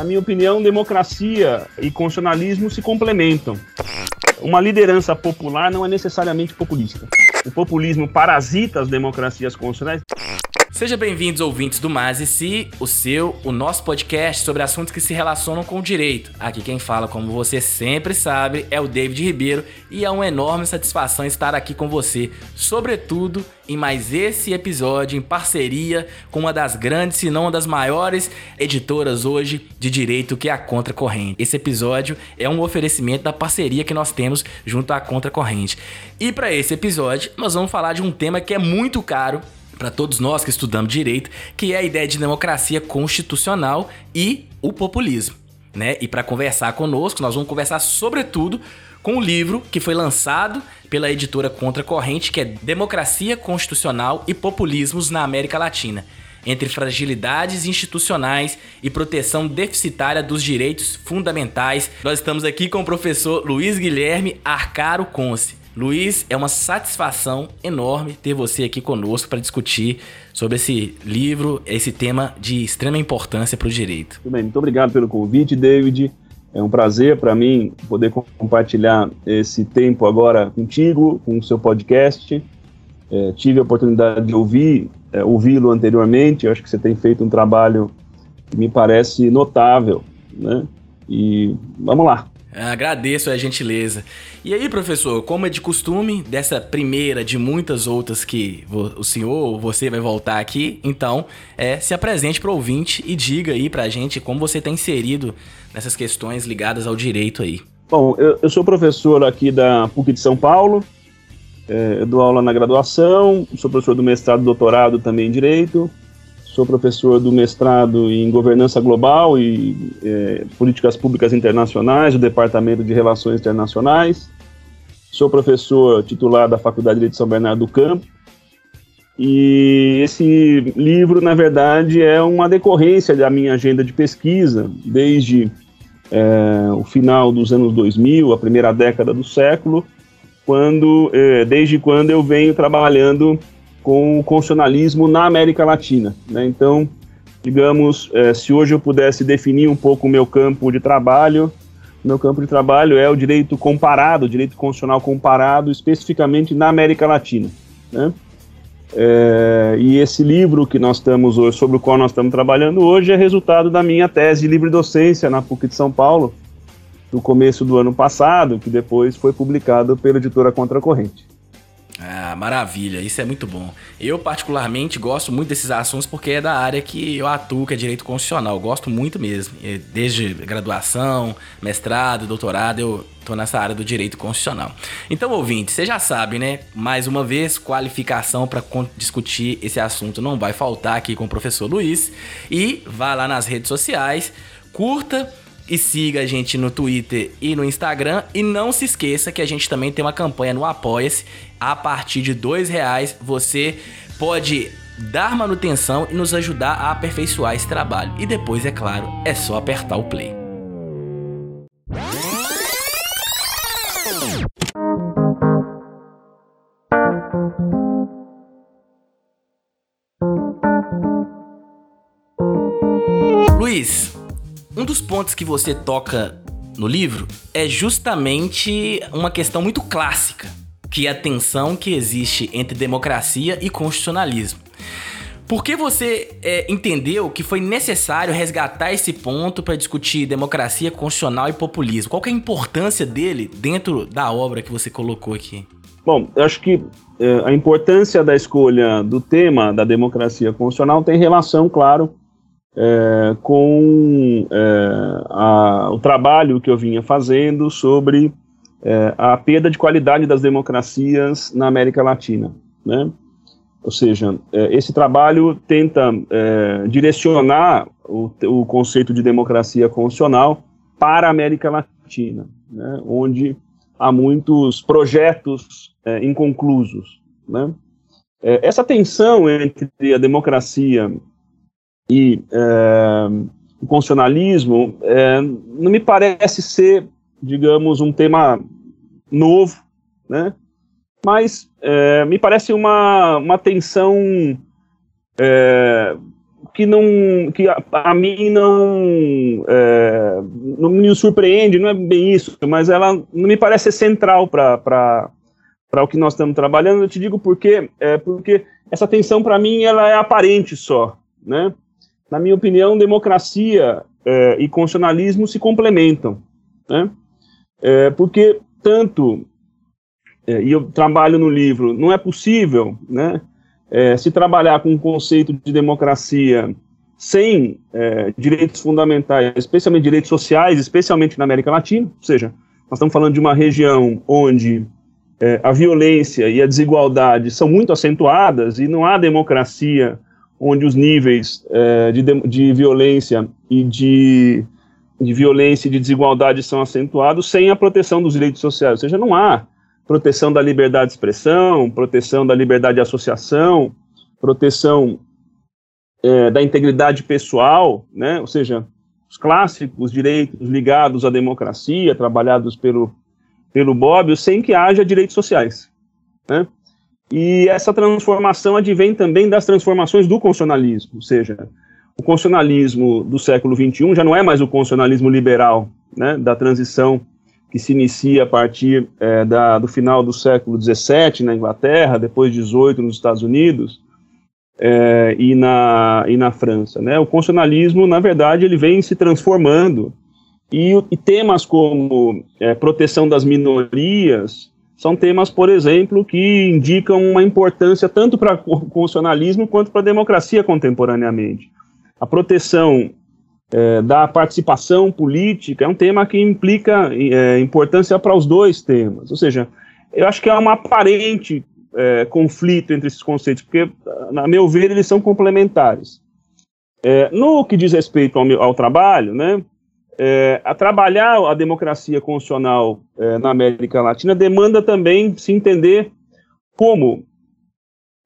Na minha opinião, democracia e constitucionalismo se complementam. Uma liderança popular não é necessariamente populista. O populismo parasita as democracias constitucionais. Sejam bem-vindos, ouvintes do Mais e Si, o seu, o nosso podcast sobre assuntos que se relacionam com o direito. Aqui quem fala, como você sempre sabe, é o David Ribeiro e é uma enorme satisfação estar aqui com você, sobretudo em mais esse episódio em parceria com uma das grandes, se não uma das maiores editoras hoje de direito que é a Contra Corrente. Esse episódio é um oferecimento da parceria que nós temos junto à Contra Corrente. E para esse episódio, nós vamos falar de um tema que é muito caro para todos nós que estudamos direito, que é a ideia de democracia constitucional e o populismo. Né? E para conversar conosco, nós vamos conversar sobretudo com o livro que foi lançado pela editora Contra Corrente, que é Democracia Constitucional e Populismos na América Latina, entre fragilidades institucionais e proteção deficitária dos direitos fundamentais. Nós estamos aqui com o professor Luiz Guilherme Arcaro Conce. Luiz, é uma satisfação enorme ter você aqui conosco para discutir sobre esse livro, esse tema de extrema importância para o direito. Muito bem, muito obrigado pelo convite, David. É um prazer para mim poder compartilhar esse tempo agora contigo, com o seu podcast. É, tive a oportunidade de ouvir, é, ouvi-lo anteriormente. Eu acho que você tem feito um trabalho que me parece notável, né? E vamos lá. Agradeço a gentileza. E aí, professor, como é de costume, dessa primeira de muitas outras que o senhor ou você vai voltar aqui, então, é, se apresente para o ouvinte e diga aí para a gente como você está inserido nessas questões ligadas ao direito aí. Bom, eu, eu sou professor aqui da PUC de São Paulo, é, dou aula na graduação, sou professor do mestrado e doutorado também em Direito, Sou professor do mestrado em Governança Global e é, Políticas Públicas Internacionais, do Departamento de Relações Internacionais. Sou professor titular da Faculdade de São Bernardo do Campo. E esse livro, na verdade, é uma decorrência da minha agenda de pesquisa, desde é, o final dos anos 2000, a primeira década do século, quando, é, desde quando eu venho trabalhando com o constitucionalismo na América Latina. Né? Então, digamos, é, se hoje eu pudesse definir um pouco o meu campo de trabalho, meu campo de trabalho é o direito comparado, o direito constitucional comparado, especificamente na América Latina. Né? É, e esse livro que nós estamos hoje, sobre o qual nós estamos trabalhando hoje, é resultado da minha tese de livre docência na PUC de São Paulo, no começo do ano passado, que depois foi publicado pela editora Contra Corrente. Ah, maravilha, isso é muito bom. Eu, particularmente, gosto muito desses assuntos porque é da área que eu atuo, que é direito constitucional. Eu gosto muito mesmo. Desde graduação, mestrado, doutorado, eu tô nessa área do direito constitucional. Então, ouvinte, você já sabe, né? Mais uma vez, qualificação para discutir esse assunto não vai faltar aqui com o professor Luiz. E vá lá nas redes sociais, curta e siga a gente no Twitter e no Instagram. E não se esqueça que a gente também tem uma campanha no Apoia-se. A partir de dois reais você pode dar manutenção e nos ajudar a aperfeiçoar esse trabalho. E depois, é claro, é só apertar o play. Luiz, um dos pontos que você toca no livro é justamente uma questão muito clássica, que é a tensão que existe entre democracia e constitucionalismo. Por que você é, entendeu que foi necessário resgatar esse ponto para discutir democracia constitucional e populismo? Qual é a importância dele dentro da obra que você colocou aqui? Bom, eu acho que é, a importância da escolha do tema da democracia constitucional tem relação, claro, é, com é, a, o trabalho que eu vinha fazendo sobre é, a perda de qualidade das democracias na América Latina. Né? Ou seja, é, esse trabalho tenta é, direcionar o, o, conceito de democracia constitucional para a América Latina, né? onde há muitos projetos é, inconclusos. Né? essa tensão entre a democracia e é, o constitucionalismo é, não me parece ser, digamos, um tema novo, né? Mas é, me parece uma, uma tensão é, que não que a, a mim não, é, não me surpreende, não é bem isso, mas ela não me parece central para o que nós estamos trabalhando. Eu te digo por quê? É porque essa tensão para mim ela é aparente só, né? Na minha opinião, democracia é, e constitucionalismo se complementam, né? É, porque tanto é, e eu trabalho no livro, não é possível, né? se trabalhar com o conceito de democracia sem direitos fundamentais, especialmente direitos sociais, especialmente na América Latina, ou seja, nós estamos falando de uma região onde a violência e a desigualdade são muito acentuadas e não há democracia onde os níveis é, de, de violência e de, de violência e de desigualdade são acentuados sem a proteção dos direitos sociais, ou seja, não há proteção da liberdade de expressão, proteção da liberdade de associação, proteção é, da integridade pessoal, né? ou seja, os clássicos direitos ligados à democracia, trabalhados pelo, pelo Bobbio, sem que haja direitos sociais. Né? E essa transformação advém também das transformações do constitucionalismo, ou seja, o constitucionalismo do século XXI já não é mais o constitucionalismo liberal, né, da transição que se inicia a partir é, da, do final do século XVII na Inglaterra, depois XVIII nos Estados Unidos é, e, na, e na França. Né? O constitucionalismo, na verdade, ele vem se transformando e, e temas como é, proteção das minorias são temas, por exemplo, que indicam uma importância tanto para o constitucionalismo quanto para a democracia contemporaneamente. A proteção é, da participação política é um tema que implica é, importância para os dois temas. Ou seja, eu acho que há um aparente é, conflito entre esses conceitos, porque, na meu ver, eles são complementares. É, no que diz respeito ao, ao trabalho, né, é, a trabalhar a democracia constitucional é, na América Latina demanda também se entender como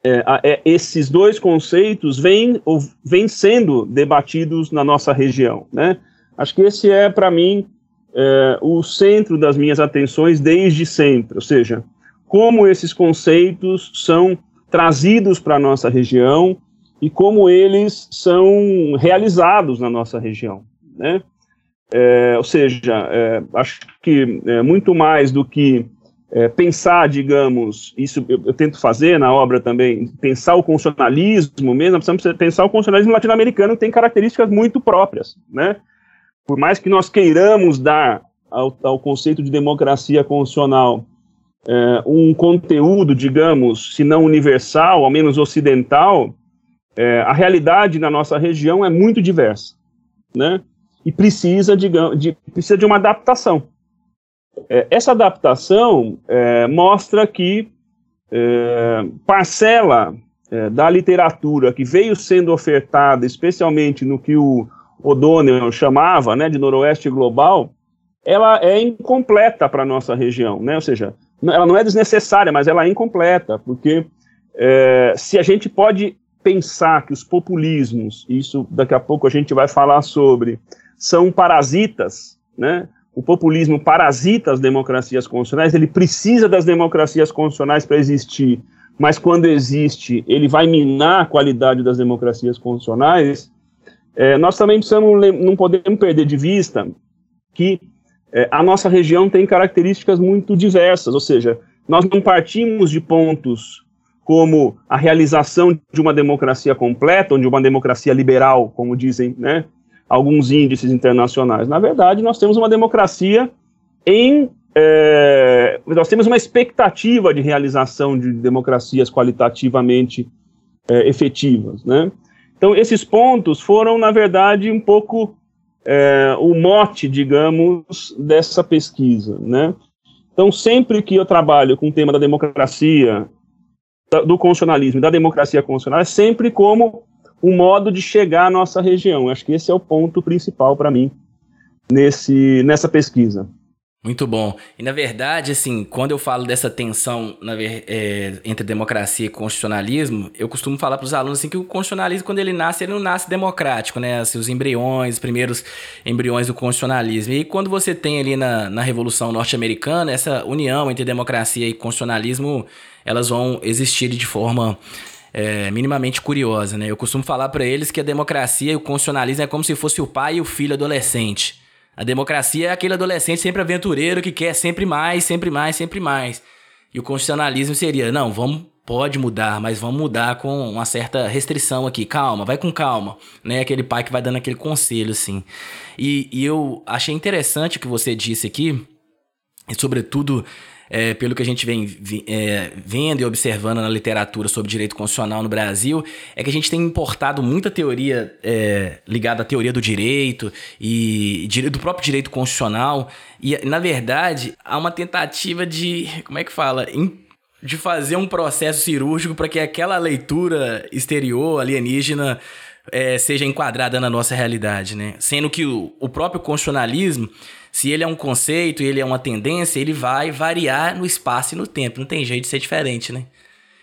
é, é, esses dois conceitos vêm, vêm sendo debatidos na nossa região. Né? Acho que esse é, para mim, é, o centro das minhas atenções desde sempre, ou seja, como esses conceitos são trazidos para a nossa região e como eles são realizados na nossa região. Né? É, ou seja, é, acho que é, muito mais do que é, pensar, digamos, isso eu, eu, tento fazer na obra também, pensar o constitucionalismo mesmo, precisamos pensar o constitucionalismo latino-americano que tem características muito próprias, né? Por mais que nós queiramos dar ao, ao conceito de democracia constitucional é, um conteúdo, digamos, se não universal, ao menos ocidental, é, a realidade na nossa região é muito diversa, né? E precisa, digamos, de, precisa de uma adaptação. É, essa adaptação é, mostra que é, parcela é, da literatura que veio sendo ofertada, especialmente no que o O'Donnell chamava né, de noroeste global, ela é incompleta para a nossa região, né? ou seja, ela não é desnecessária, mas ela é incompleta, porque é, se a gente pode pensar que os populismos, isso daqui a pouco a gente vai falar sobre, são parasitas, né? o populismo parasita as democracias constitucionais, ele precisa das democracias constitucionais para existir, mas quando existe, ele vai minar a qualidade das democracias constitucionais, é, nós também precisamos, não podemos perder de vista que é, a nossa região tem características muito diversas, ou seja, nós não partimos de pontos como a realização de uma democracia completa, onde uma democracia liberal, como dizem, né, alguns índices internacionais. Na verdade, nós temos uma democracia em. É, nós temos uma expectativa de realização de democracias qualitativamente é, efetivas. Né? Então, esses pontos foram, na verdade, um pouco é, o mote, digamos, dessa pesquisa. Né? Então, sempre que eu trabalho com o tema da democracia, do constitucionalismo e da democracia constitucional, é sempre como um modo de chegar à nossa região. Acho que esse é o ponto principal para mim nesse, nessa pesquisa. Muito bom. E na verdade, assim, quando eu falo dessa tensão na, é, entre democracia e constitucionalismo, eu costumo falar para os alunos assim, que o constitucionalismo, quando ele nasce, ele não nasce democrático, né? Assim, os embriões, os primeiros embriões do constitucionalismo. E quando você tem ali na, na Revolução Norte-Americana, essa união entre democracia e constitucionalismo, elas vão existir de forma é, minimamente curiosa, né? Eu costumo falar para eles que a democracia e o constitucionalismo é como se fosse o pai e o filho adolescente. A democracia é aquele adolescente sempre aventureiro que quer sempre mais, sempre mais, sempre mais. E o constitucionalismo seria, não, vamos pode mudar, mas vamos mudar com uma certa restrição aqui. Calma, vai com calma, né? Aquele pai que vai dando aquele conselho, assim. E, e eu achei interessante o que você disse aqui, e sobretudo é, pelo que a gente vem é, vendo e observando na literatura sobre direito constitucional no Brasil, é que a gente tem importado muita teoria é, ligada à teoria do direito e do próprio direito constitucional. E, na verdade, há uma tentativa de. Como é que fala? de fazer um processo cirúrgico para que aquela leitura exterior alienígena é, seja enquadrada na nossa realidade, né? Sendo que o, o próprio constitucionalismo, se ele é um conceito ele é uma tendência, ele vai variar no espaço e no tempo. Não tem jeito de ser diferente, né?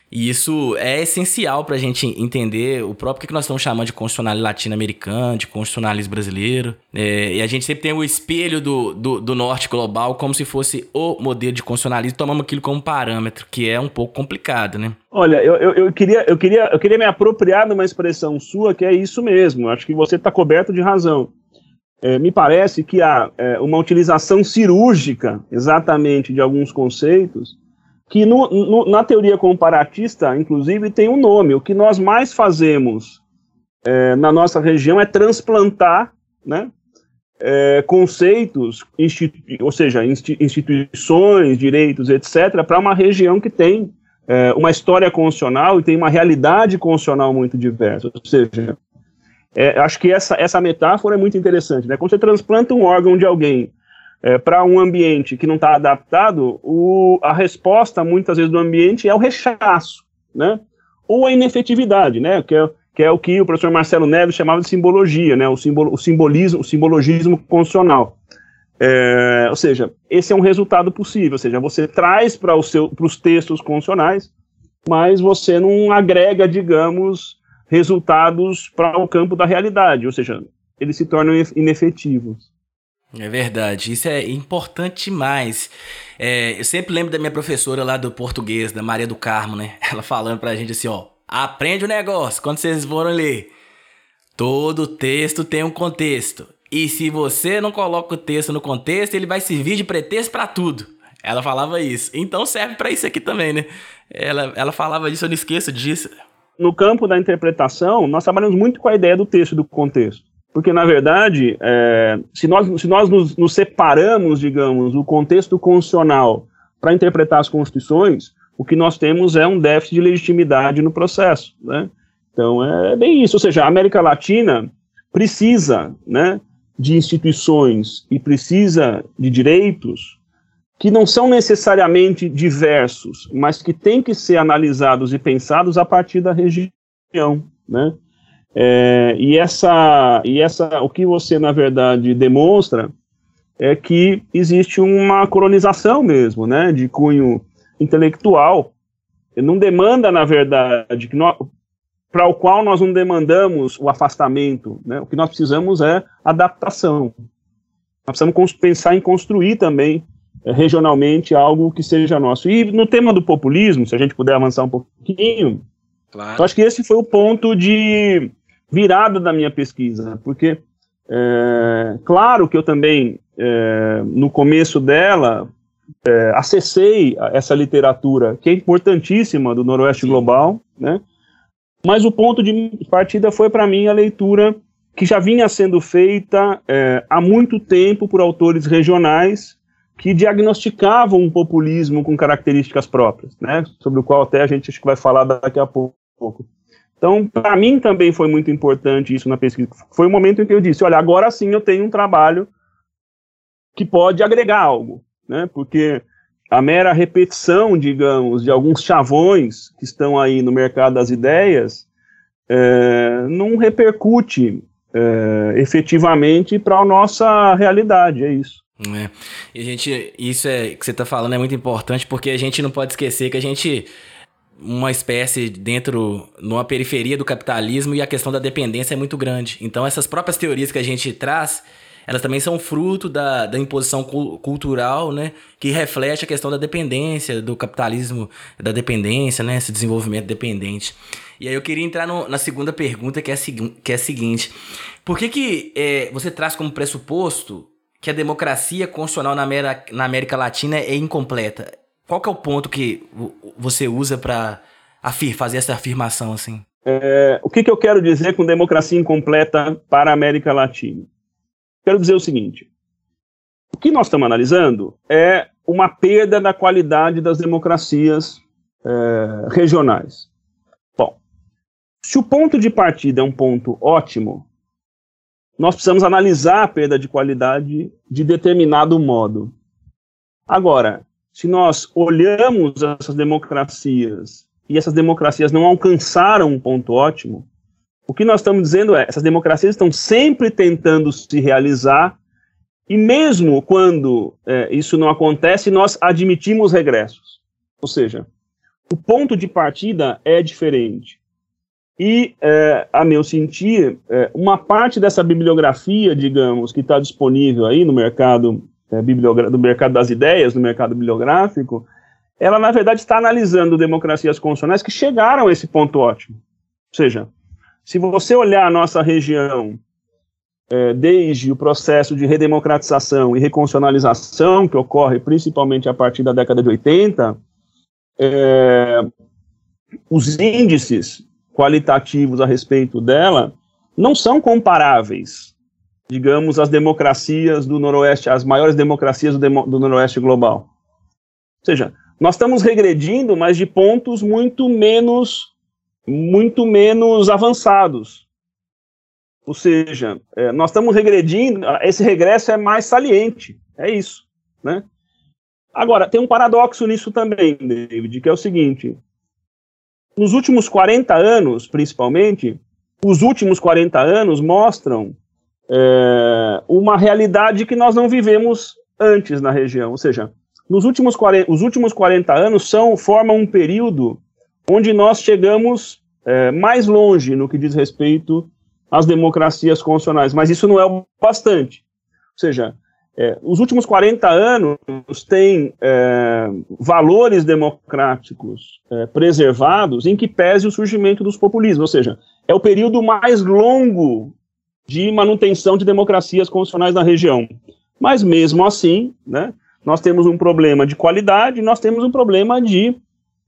E isso é essencial para a gente entender o próprio que nós estamos chamando de constitucionalismo latino-americano, de constitucionalismo brasileiro. É, e a gente sempre tem o espelho do, do, do, norte global como se fosse o modelo de constitucionalismo, tomamos aquilo como parâmetro, que é um pouco complicado, né? Olha, eu, eu, eu, queria, eu, queria, eu queria me apropriar de uma expressão sua que é isso mesmo. Acho que você está coberto de razão. É, me parece que há é, uma utilização cirúrgica, exatamente, de alguns conceitos que no, no, na teoria comparatista, inclusive, tem um nome. O que nós mais fazemos é, na nossa região é transplantar né, é, conceitos, ou seja, instituições, direitos, etc., para uma região que tem é, uma história constitucional e tem uma realidade constitucional muito diversa. Ou seja, é, acho que essa, essa metáfora é muito interessante. Né? Quando você transplanta um órgão de alguém é, para um ambiente que não está adaptado, o, a resposta muitas vezes do ambiente é o rechaço, né? Ou a inefetividade, né? Que é, que é o que o professor Marcelo Neves chamava de simbologia, né? O, simbolo, o simbolismo, o simbologismo constitucional. É, ou seja, esse é um resultado possível, ou seja, você traz para os textos constitucionais, mas você não agrega, digamos, resultados para o campo da realidade, ou seja, eles se tornam inefetivos. É verdade, isso é importante demais. É, eu sempre lembro da minha professora lá do português, da Maria do Carmo, né? Ela falando pra gente assim, ó, aprende o negócio quando vocês forem ler. Todo texto tem um contexto. E se você não coloca o texto no contexto, ele vai servir de pretexto para tudo. Ela falava isso. Então serve para isso aqui também, né? Ela, ela falava isso, eu não esqueço disso. No campo da interpretação, nós trabalhamos muito com a ideia do texto do contexto. Porque, na verdade, é, se nós, se nós nos, nos, separamos, digamos, do contexto constitucional para interpretar as constituições, o que nós temos é um déficit de legitimidade no processo. Né? Então, é bem isso. Ou seja, a América Latina precisa né, de instituições e precisa de direitos que não são necessariamente diversos, mas que têm que ser analisados e pensados a partir da região. Né? É, e essa, e essa, o que você na verdade demonstra é que existe uma colonização mesmo, né, de cunho intelectual. Não demanda na verdade que para o qual nós não demandamos o afastamento, né? O que nós precisamos é adaptação. Nós precisamos pensar em construir também regionalmente algo que seja nosso. E no tema do populismo, se a gente puder avançar um pouquinho, claro. eu acho que esse foi o ponto de virada da minha pesquisa, porque, é, claro que eu também, é, no começo dela, é, acessei essa literatura, que é importantíssima, do Noroeste Sim. Global, né? mas o ponto de partida foi para mim a leitura que já vinha sendo feita é, há muito tempo por autores regionais que diagnosticavam um populismo com características próprias, né, sobre o qual até a gente acho que vai falar daqui a pouco. Então, para mim também foi muito importante isso na pesquisa. Foi o momento em que eu disse, olha, agora sim eu tenho um trabalho que pode agregar algo, né? Porque a mera repetição, digamos, de alguns chavões que estão aí no mercado das ideias é, não repercute é, efetivamente para a nossa realidade, é isso. É. E a gente, isso é que você está falando é muito importante porque a gente não pode esquecer que a gente uma espécie dentro, numa periferia do capitalismo e a questão da dependência é muito grande. Então, essas próprias teorias que a gente traz, elas também são fruto da, da imposição cu cultural, né? Que reflete a questão da dependência, do capitalismo, da dependência, né? Esse desenvolvimento dependente. E aí eu queria entrar no, na segunda pergunta, que é, que é a seguinte. Por que, que é, você traz como pressuposto que a democracia constitucional na América, na América Latina é incompleta? Qual é o ponto que você usa para fazer essa afirmação assim? É, o que, que eu quero dizer com democracia incompleta para a América Latina? Quero dizer o seguinte: o que nós estamos analisando é uma perda da qualidade das democracias é, regionais. Bom, se o ponto de partida é um ponto ótimo, nós precisamos analisar a perda de qualidade de determinado modo. Agora, se nós olhamos essas democracias e essas democracias não alcançaram um ponto ótimo, o que nós estamos dizendo é, essas democracias estão sempre tentando se realizar e mesmo quando é, isso não acontece, nós admitimos regressos. Ou seja, o ponto de partida é diferente. E, é, a meu sentir, é, uma parte dessa bibliografia, digamos, que está disponível aí no mercado é, do mercado das ideias, no mercado bibliográfico, ela, na verdade, está analisando democracias constitucionais que chegaram a esse ponto ótimo. Ou seja, se você olhar a nossa região é, desde o processo de redemocratização e reconstitucionalização, que ocorre principalmente a partir da década de 80, é, os índices qualitativos a respeito dela não são comparáveis digamos, as democracias do Noroeste, as maiores democracias do, do Noroeste global. Ou seja, nós estamos regredindo, mas de pontos muito menos, muito menos avançados. Ou seja, é, nós estamos regredindo, esse regresso é mais saliente, é isso, né? Agora, tem um paradoxo nisso também, David, que é o seguinte, nos últimos 40 anos, principalmente, os últimos 40 anos mostram é, uma realidade que nós não vivemos antes na região. Ou seja, nos últimos 40, os últimos 40 anos são, formam um período onde nós chegamos é, mais longe no que diz respeito às democracias constitucionais, mas isso não é o bastante. Ou seja, é, os últimos 40 anos têm é, valores democráticos é, preservados em que pese o surgimento dos populismos, ou seja, é o período mais longo de manutenção de democracias constitucionais na região. Mas mesmo assim, né, nós temos um problema de qualidade, nós temos um problema de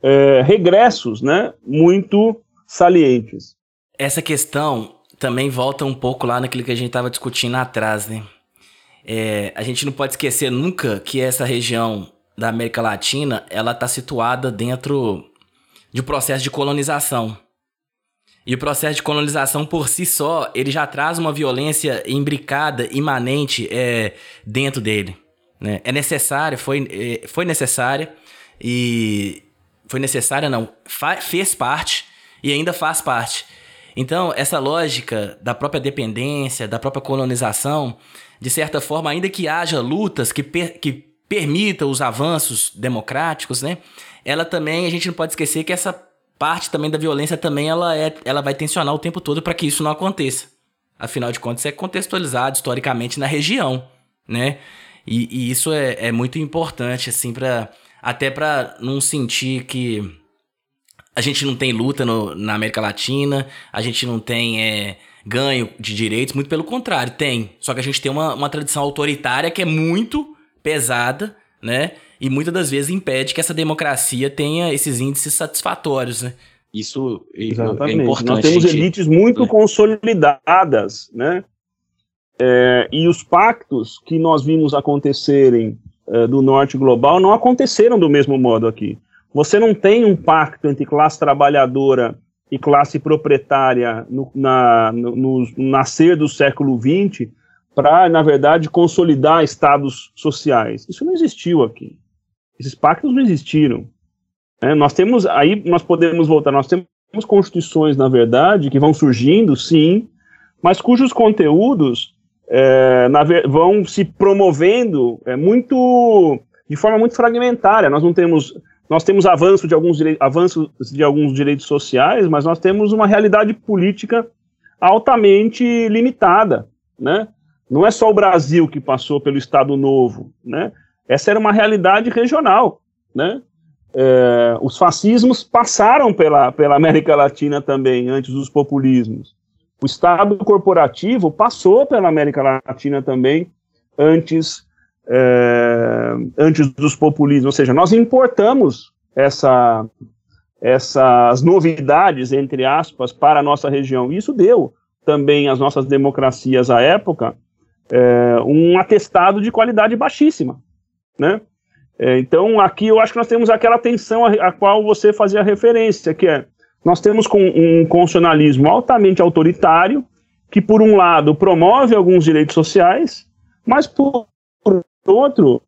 é, regressos né, muito salientes. Essa questão também volta um pouco lá naquilo que a gente estava discutindo atrás, né? É, a gente não pode esquecer nunca que essa região da América Latina ela está situada dentro de um processo de colonização. E o processo de colonização por si só, ele já traz uma violência imbricada, imanente é, dentro dele. Né? É necessária, foi, é, foi necessária e... Foi necessária não, fez parte e ainda faz parte. Então, essa lógica da própria dependência, da própria colonização, de certa forma, ainda que haja lutas que, per, que permitam os avanços democráticos, né? Ela também, a gente não pode esquecer que essa parte também da violência também ela, é, ela vai tensionar o tempo todo para que isso não aconteça. Afinal de contas, é contextualizado historicamente na região, né? E, e isso é, é, muito importante, assim, para até para não sentir que a gente não tem luta no, na América Latina, a gente não tem é, ganho de direitos, muito pelo contrário, tem. Só que a gente tem uma, uma tradição autoritária que é muito pesada, né? e muitas das vezes impede que essa democracia tenha esses índices satisfatórios, né? Isso é Exatamente. é importante. Nós temos gente... elites muito é. consolidadas, né? É, e os pactos que nós vimos acontecerem é, do norte global não aconteceram do mesmo modo aqui. Você não tem um pacto entre classe trabalhadora e classe proprietária no, na, no, no nascer do século XX para, na verdade, consolidar estados sociais. Isso não existiu aqui. Esses pactos não existiram. É, nós temos, aí nós podemos voltar, nós temos constituições, na verdade, que vão surgindo, sim, mas cujos conteúdos é, na, vão se promovendo é, muito de forma muito fragmentária. Nós não temos nós temos avanço de alguns avanços de alguns direitos sociais, mas nós temos uma realidade política altamente limitada, né? Não é só o Brasil que passou pelo Estado Novo, né? Essa era uma realidade regional, né? é, os fascismos passaram pela, pela América Latina também, antes dos populismos. O Estado corporativo passou pela América Latina também, antes, é, antes dos populismos. Ou seja, nós importamos essa, essas novidades, entre aspas, para a nossa região. Isso deu também às nossas democracias à época é, um atestado de qualidade baixíssima, né? É, então, aqui eu acho que nós temos aquela tensão a, a, qual você fazia referência, que é, nós temos com um constitucionalismo altamente autoritário, que por um lado promove alguns direitos sociais, mas por, por outro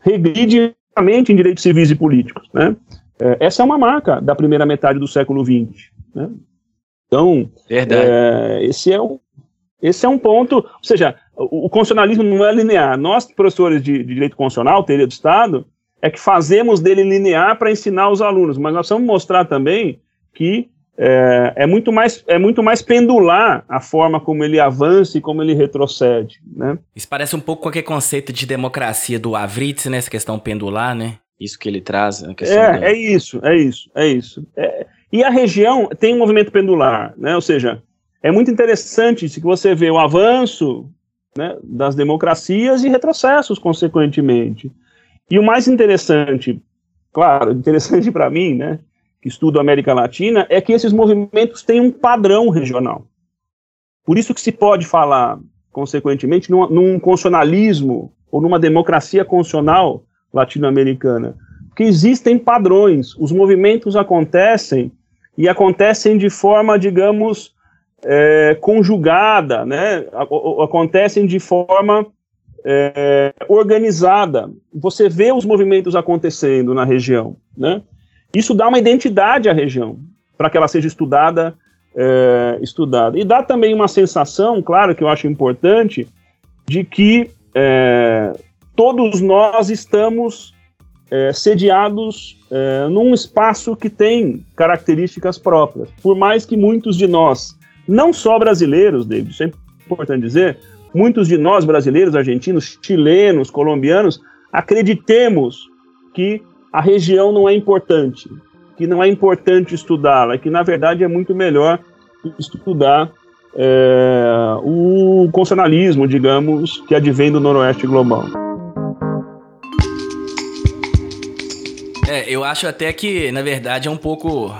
regride em direitos civis e políticos, né? É, essa é uma marca da primeira metade do século XX, né? Então, é, esse é um esse é um ponto, ou seja, o, o constitucionalismo não é linear. Nós, professores de, de direito constitucional, teoria do Estado, é que fazemos dele linear para ensinar os alunos, mas nós vamos mostrar também que é, é, muito mais, é muito mais pendular a forma como ele avança e como ele retrocede, né? Isso parece um pouco com aquele conceito de democracia do Avritz, né? Essa questão pendular, né? Isso que ele traz. é, da... é isso, é isso, é isso. É, e a região tem um movimento pendular, né? Ou seja, é muito interessante se você vê o avanço né, das democracias e retrocessos, consequentemente. E o mais interessante, claro, interessante para mim, né, que estudo a América Latina, é que esses movimentos têm um padrão regional. Por isso que se pode falar, consequentemente, num, num constitucionalismo ou numa democracia constitucional latino-americana. Porque existem padrões, os movimentos acontecem e acontecem de forma, digamos, é, conjugada, né, acontecem de forma é, organizada. Você vê os movimentos acontecendo na região, né? Isso dá uma identidade à região para que ela seja estudada, é, estudada. E dá também uma sensação, claro, que eu acho importante, de que é, todos nós estamos é, sediados é, num espaço que tem características próprias. Por mais que muitos de nós não só brasileiros, David, isso é importante dizer, muitos de nós brasileiros, argentinos, chilenos, colombianos, acreditemos que a região não é importante, que não é importante estudá-la, que na verdade é muito melhor estudar é, o constitucionalismo, digamos, que advém do noroeste global. É, eu acho até que, na verdade, é um pouco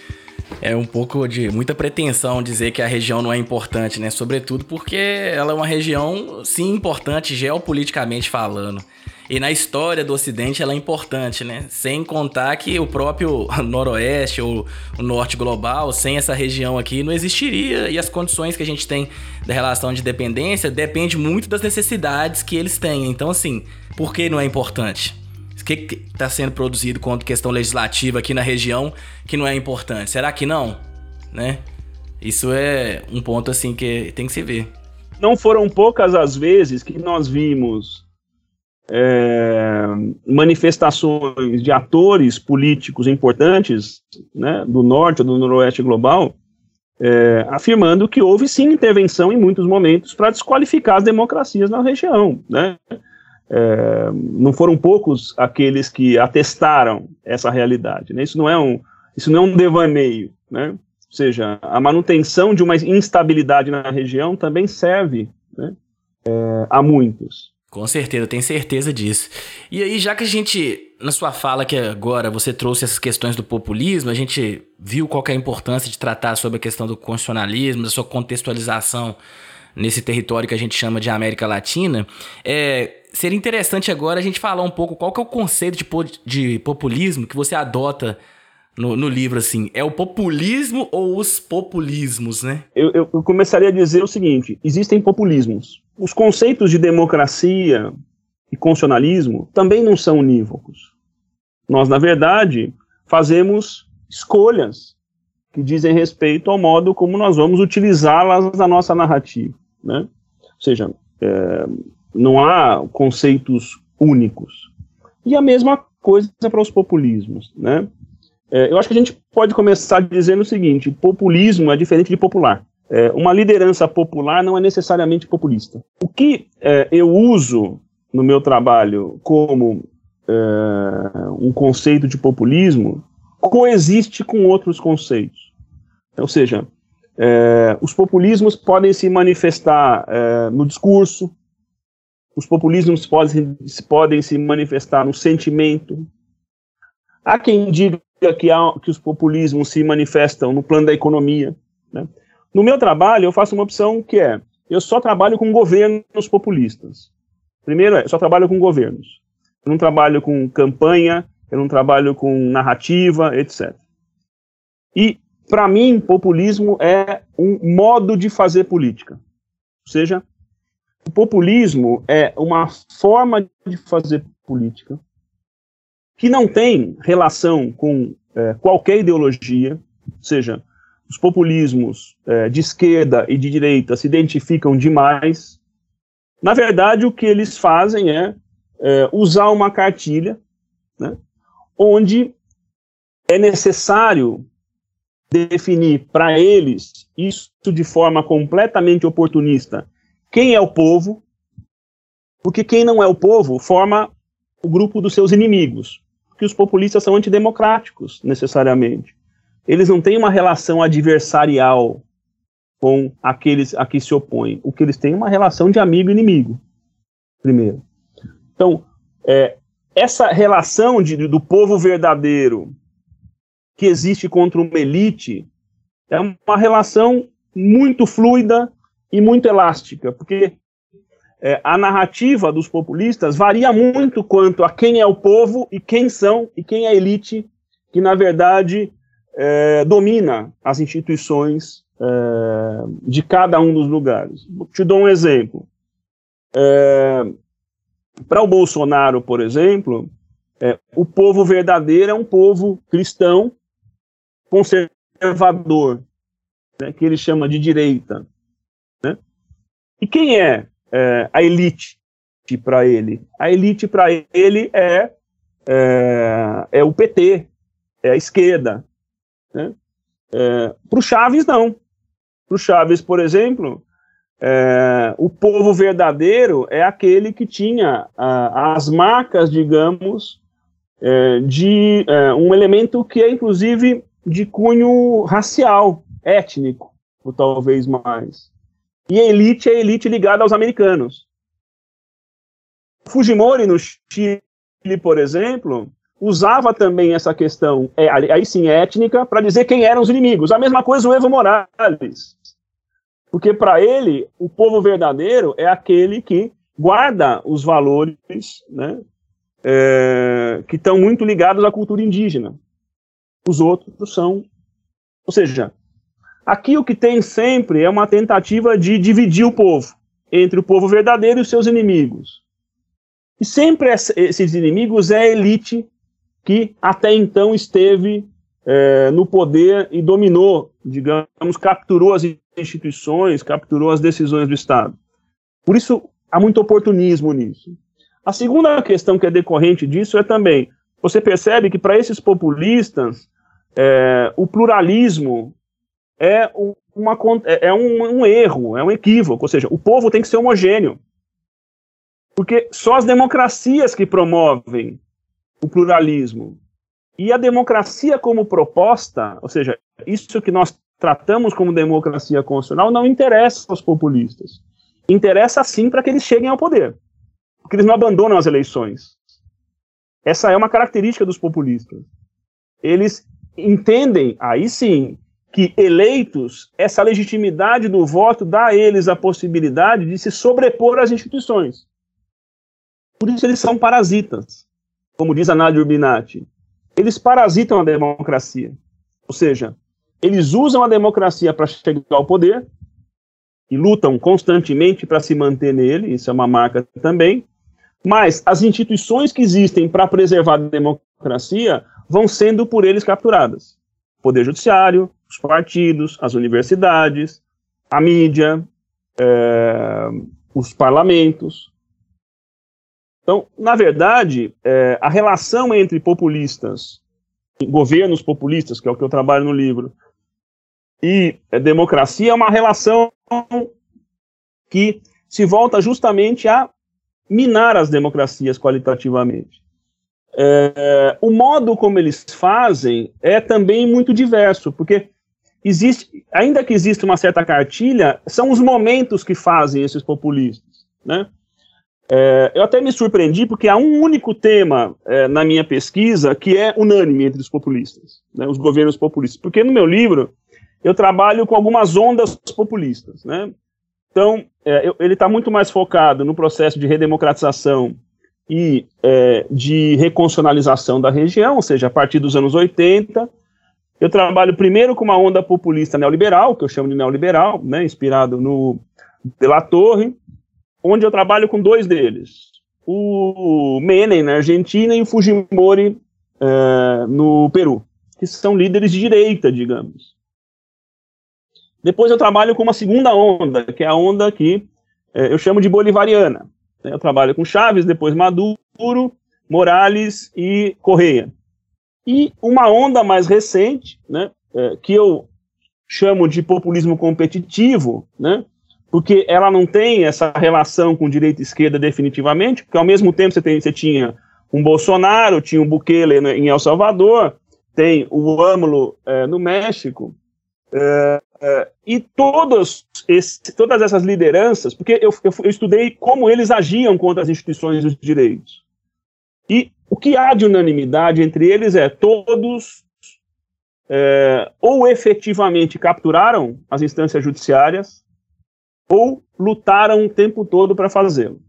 é um pouco de muita pretensão dizer que a região não é importante, né? Sobretudo porque ela é uma região, sim, importante geopoliticamente falando. E na história do Ocidente ela é importante, né? Sem contar que o próprio Noroeste ou o Norte Global, sem essa região aqui, não existiria. E as condições que a gente tem da relação de dependência depende muito das necessidades que eles têm. Então, assim, por que não é importante? O que está sendo produzido quanto questão legislativa aqui na região que não é importante? Será que não? Né? Isso é um ponto assim que tem que se ver. Não foram poucas as vezes que nós vimos é, manifestações de atores políticos importantes né, do norte ou do noroeste global é, afirmando que houve sim intervenção em muitos momentos para desqualificar as democracias na região. Né? É, não foram poucos aqueles que atestaram essa realidade. Né? Isso não é um, isso não é um devaneio, né? Ou seja, a manutenção de uma instabilidade na região também serve né, é, a muitos. Com certeza, eu tenho certeza disso. E aí, já que a gente, na sua fala que agora você trouxe essas questões do populismo, a gente viu qual é a importância de tratar sobre a questão do constitucionalismo, da sua contextualização nesse território que a gente chama de América Latina, é, seria interessante agora a gente falar um pouco qual que é o conceito de, de populismo que você adota no, no, livro, assim. É o populismo ou os populismos, né? Eu, eu, eu começaria a dizer o seguinte: existem populismos. Os conceitos de democracia e constitucionalismo também não são unívocos. Nós, na verdade, fazemos escolhas que dizem respeito ao modo como nós vamos utilizá-las na nossa narrativa. Né? Ou seja, é, não há conceitos únicos. E a mesma coisa para os populismos, né? É, eu acho que a gente pode começar dizendo o seguinte: populismo é diferente de popular. É, uma liderança popular não é necessariamente populista. O que é, eu uso no meu trabalho como é, um conceito de populismo coexiste com outros conceitos. Ou seja, é, os populismos podem se manifestar é, no discurso, os populismos podem, podem se manifestar no sentimento. Há quem diga que, há, que os populismos se manifestam no plano da economia. Né? No meu trabalho, eu faço uma opção que é: eu só trabalho com governos populistas. Primeiro, é, só trabalho com governos. Eu não trabalho com campanha, eu não trabalho com narrativa, etc. E, para mim, populismo é um modo de fazer política. Ou seja, o populismo é uma forma de fazer política que não tem relação com é, qualquer ideologia, ou seja, os populismos é, de esquerda e de direita se identificam demais. Na verdade, o que eles fazem é, é usar uma cartilha, né, onde é necessário definir para eles isso de forma completamente oportunista quem é o povo, porque quem não é o povo forma o grupo dos seus inimigos, porque os populistas são antidemocráticos, necessariamente. Eles não têm uma relação adversarial com aqueles a que se opõem. O que eles têm é uma relação de amigo e inimigo, primeiro. Então, é, essa relação de, do povo verdadeiro que existe contra uma elite é uma relação muito fluida e muito elástica, porque é, a narrativa dos populistas varia muito quanto a quem é o povo e quem são e quem é a elite que, na verdade, é, domina as instituições é, de cada um dos lugares. Te dou um exemplo. É, Para o Bolsonaro, por exemplo, é, o povo verdadeiro é um povo cristão, conservador, né, que ele chama de direita. Né? E quem é, é a elite para ele? A elite para ele é, é, é, o PT, é a esquerda. Né? É, para o Chaves, não. Para o Chaves, por exemplo, é, o povo verdadeiro é aquele que tinha a, as marcas, digamos, é, de é, um elemento que é, inclusive, de cunho racial, étnico, ou talvez mais. E a elite é a elite ligada aos americanos. Fujimori, no Chile, por exemplo, usava também essa questão, é, aí sim, étnica, para dizer quem eram os inimigos. A mesma coisa o Evo Morales. Porque para ele, o povo verdadeiro é aquele que guarda os valores né, é, que estão muito ligados à cultura indígena. Os outros são. Ou seja, Aqui o que tem sempre é uma tentativa de dividir o povo entre o povo verdadeiro e os seus inimigos. E sempre esses inimigos é a elite que até então esteve é, no poder e dominou, digamos, capturou as instituições, capturou as decisões do Estado. Por isso, há muito oportunismo nisso. A segunda questão que é decorrente disso é também, você percebe que para esses populistas, é, o pluralismo é, uma, é um, um erro, é um equívoco. Ou seja, o povo tem que ser homogêneo. Porque só as democracias que promovem o pluralismo. E a democracia como proposta, ou seja, isso que nós tratamos como democracia constitucional, não interessa aos populistas. Interessa sim para que eles cheguem ao poder. Porque eles não abandonam as eleições. Essa é uma característica dos populistas. Eles entendem, aí sim, que eleitos, essa legitimidade do voto dá a eles a possibilidade de se sobrepor às instituições. Por isso eles são parasitas, como diz a Nadia Urbinati. Eles parasitam a democracia. Ou seja, eles usam a democracia para chegar ao poder e lutam constantemente para se manter nele, isso é uma marca também, mas as instituições que existem para preservar a democracia vão sendo por eles capturadas. Poder Judiciário, os partidos, as universidades, a mídia, é, os parlamentos. Então, na verdade, é, a relação entre populistas, governos populistas, que é o que eu trabalho no livro, e é, democracia é uma relação que se volta justamente a minar as democracias qualitativamente. é, o modo como eles fazem é também muito diverso, porque existe, ainda que exista uma certa cartilha, são os momentos que fazem esses populistas, né? É, eu até me surpreendi porque há um único tema é, na minha pesquisa que é unânime entre os populistas, né, os governos populistas. Porque no meu livro eu trabalho com algumas ondas populistas, né? Então é, eu, ele está muito mais focado no processo de redemocratização e é, de reconstitucionalização da região, ou seja, a partir dos anos 80. Eu trabalho primeiro com uma onda populista neoliberal, que eu chamo de neoliberal, né, inspirado no pela Torre, onde eu trabalho com dois deles. O Menem na Argentina e o Fujimori é, no Peru, que são líderes de direita, digamos. Depois eu trabalho com uma segunda onda, que é a onda que é, eu chamo de bolivariana. Eu trabalho com Chaves, depois Maduro, Morales e Correia. E uma onda mais recente, né, é, que eu chamo de populismo competitivo, né, porque ela não tem essa relação com direita e esquerda definitivamente, porque ao mesmo tempo você, tem, você tinha um Bolsonaro, tinha um Bukele em El Salvador, tem o AMLO é, no México, é, é, e todos esse, todas essas lideranças, porque eu, eu, eu, estudei como eles agiam contra as instituições dos direitos. E o que há de unanimidade entre eles é todos ou efetivamente capturaram as instâncias judiciárias, ou lutaram o tempo todo para fazê-lo.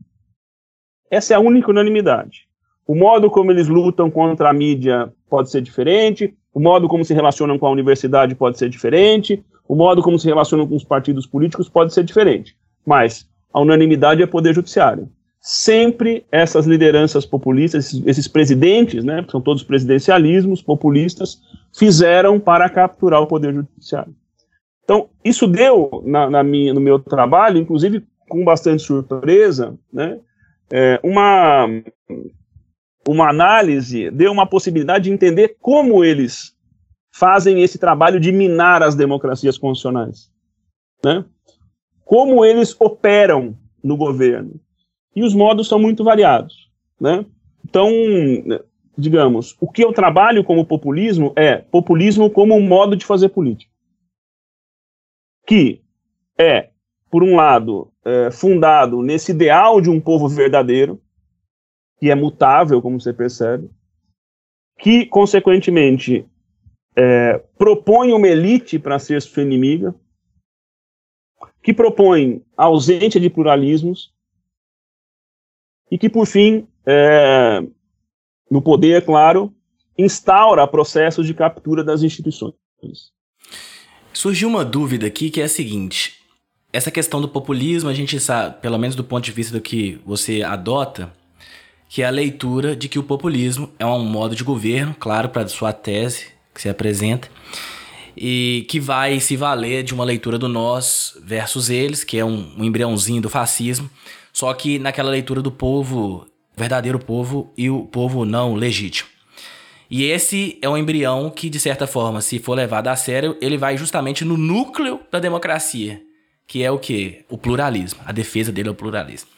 Essa é a única unanimidade. O modo como eles lutam contra a mídia pode ser diferente, o modo como se relacionam com a universidade pode ser diferente, o modo como se relacionam com os partidos políticos pode ser diferente. Mas a unanimidade é poder judiciário. Sempre essas lideranças populistas, esses, esses presidentes, né, são todos presidencialismos populistas, fizeram para capturar o poder judiciário. Então, isso deu na, na minha, no meu trabalho, inclusive com bastante surpresa, né, é, uma, uma análise, deu uma possibilidade de entender como eles fazem esse trabalho de minar as democracias constitucionais. Né? Como eles operam no governo. E os modos são muito variados. Né? Então, digamos, o que eu trabalho como populismo é populismo como um modo de fazer política que é, por um lado, é, fundado nesse ideal de um povo verdadeiro, que é mutável, como você percebe, que, consequentemente, é, propõe uma elite para ser sua inimiga, que propõe ausência de pluralismos, e que, por fim, é, no poder, é claro, instaura processos de captura das instituições. Surgiu uma dúvida aqui que é a seguinte: essa questão do populismo, a gente sabe, pelo menos do ponto de vista do que você adota, que é a leitura de que o populismo é um modo de governo, claro, para sua tese que se apresenta, e que vai se valer de uma leitura do nós versus eles, que é um, um embriãozinho do fascismo, só que naquela leitura do povo, verdadeiro povo e o povo não legítimo. E esse é um embrião que, de certa forma, se for levado a sério, ele vai justamente no núcleo da democracia, que é o quê? O pluralismo. A defesa dele é o pluralismo.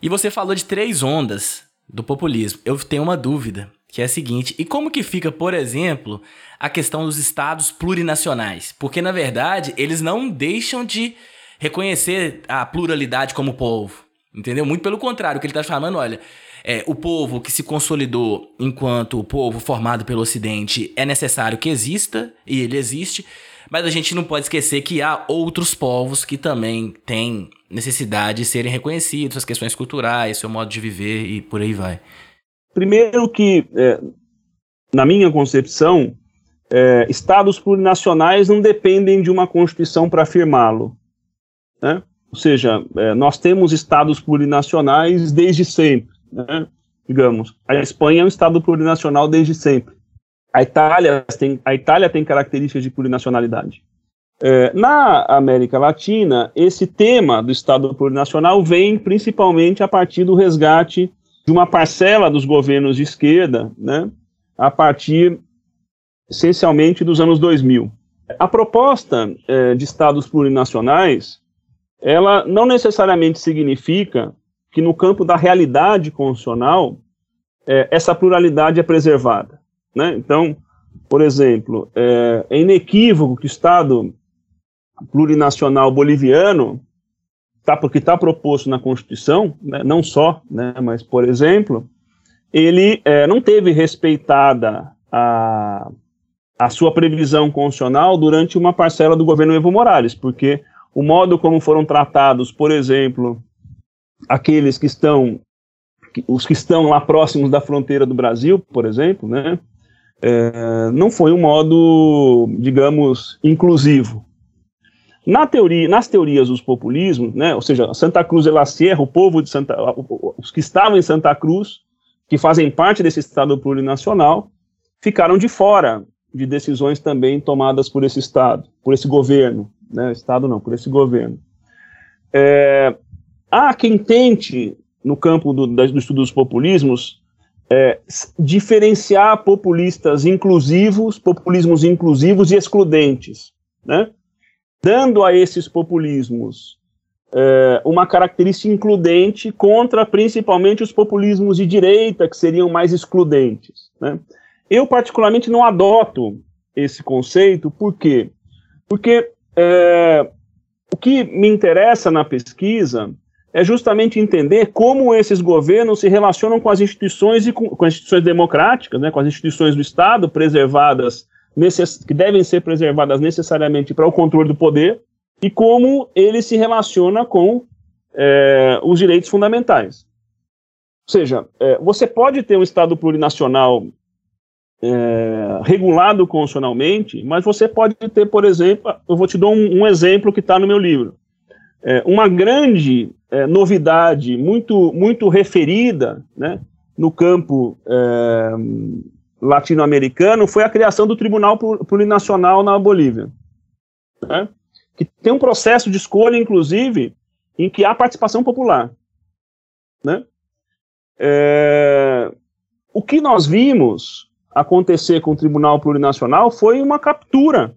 E você falou de três ondas do populismo. Eu tenho uma dúvida, que é a seguinte: e como que fica, por exemplo, a questão dos estados plurinacionais? Porque, na verdade, eles não deixam de reconhecer a pluralidade como povo. Entendeu? Muito pelo contrário, o que ele está falando, olha, é, o povo que se consolidou enquanto o povo formado pelo Ocidente é necessário que exista, e ele existe, mas a gente não pode esquecer que há outros povos que também têm necessidade de serem reconhecidos, as questões culturais, seu modo de viver e por aí vai. Primeiro que, é, na minha concepção, é, estados plurinacionais não dependem de uma constituição para afirmá-lo. Né? Ou seja, é, nós temos estados plurinacionais desde sempre né? digamos. A Espanha é um Estado plurinacional desde sempre. A Itália tem, a Itália tem características de plurinacionalidade. É, na América Latina, esse tema do Estado plurinacional vem principalmente a partir do resgate de uma parcela dos governos de esquerda, né, a partir essencialmente dos anos 2000. A proposta é, de estados plurinacionais, ela não necessariamente significa que no campo da realidade constitucional é, essa pluralidade é preservada. Né? Então, por exemplo, é, é inequívoco que o Estado plurinacional boliviano, tá, porque está proposto na Constituição, né, não só, né, mas, por exemplo, ele é, não teve respeitada a, a sua previsão constitucional durante uma parcela do governo Evo Morales, porque o modo como foram tratados, por exemplo, aqueles que estão, os que estão lá próximos da fronteira do Brasil, por exemplo, né, é, não foi um modo, digamos, inclusivo. Na teoria, nas teorias dos populismos, né, ou seja, Santa Cruz de la Sierra, o povo de Santa, os que estavam em Santa Cruz, que fazem parte desse Estado plurinacional, ficaram de fora de decisões também tomadas por esse Estado, por esse governo, né, Estado não, por esse governo. É, há quem tente, no campo do, do estudo dos populismos, é, diferenciar populistas inclusivos, populismos inclusivos e excludentes, né? dando a esses populismos é, uma característica includente contra principalmente os populismos de direita, que seriam mais excludentes. Né? Eu, particularmente, não adoto esse conceito, por quê? Porque é, o que me interessa na pesquisa é justamente entender como esses governos se relacionam com as instituições e com, com as instituições democráticas, né, com as instituições do Estado preservadas que devem ser preservadas necessariamente para o controle do poder, e como ele se relaciona com é, os direitos fundamentais. Ou seja, é, você pode ter um Estado plurinacional é, regulado constitucionalmente, mas você pode ter, por exemplo, eu vou te dar um, um exemplo que está no meu livro. É, uma grande é, novidade, muito, muito referida né, no campo é, latino-americano foi a criação do Tribunal Plurinacional na Bolívia. Né, que tem um processo de escolha, inclusive, em que há participação popular. Né? É, o que nós vimos acontecer com o Tribunal Plurinacional foi uma captura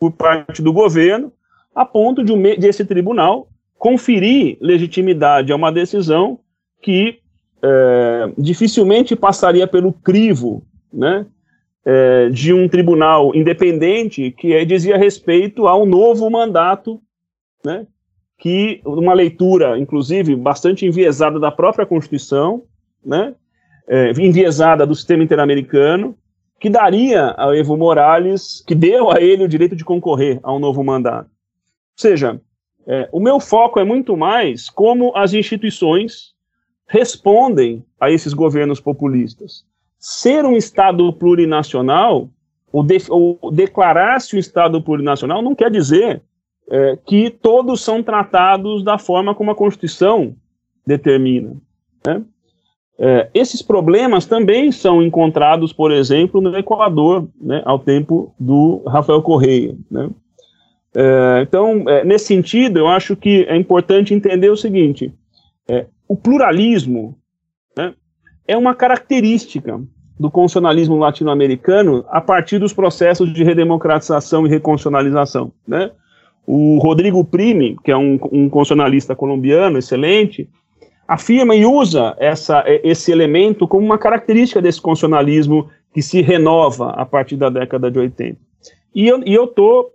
por parte do governo, a ponto de, um, de esse tribunal conferir legitimidade a uma decisão que é, dificilmente passaria pelo crivo né, é, de um tribunal independente que é, dizia respeito a um novo mandato, né, que uma leitura, inclusive, bastante enviesada da própria Constituição, né, é, enviesada do sistema interamericano, que daria a Evo Morales, que deu a ele o direito de concorrer a um novo mandato. Ou seja, é, o meu foco é muito mais como as instituições respondem a esses governos populistas ser um Estado plurinacional, ou, de, ou declarar-se um Estado plurinacional, não quer dizer é, que todos são tratados da forma como a Constituição determina. Né? É, esses problemas também são encontrados, por exemplo, no Equador, né, ao tempo do Rafael Correia. Né? É, então, é, nesse sentido, eu acho que é importante entender o seguinte: é, o pluralismo né, é uma característica do constitucionalismo latino-americano a partir dos processos de redemocratização e reconstitucionalização. Né? O Rodrigo Prime, que é um, um constitucionalista colombiano excelente, afirma e usa essa, esse elemento como uma característica desse constitucionalismo que se renova a partir da década de 80. E eu estou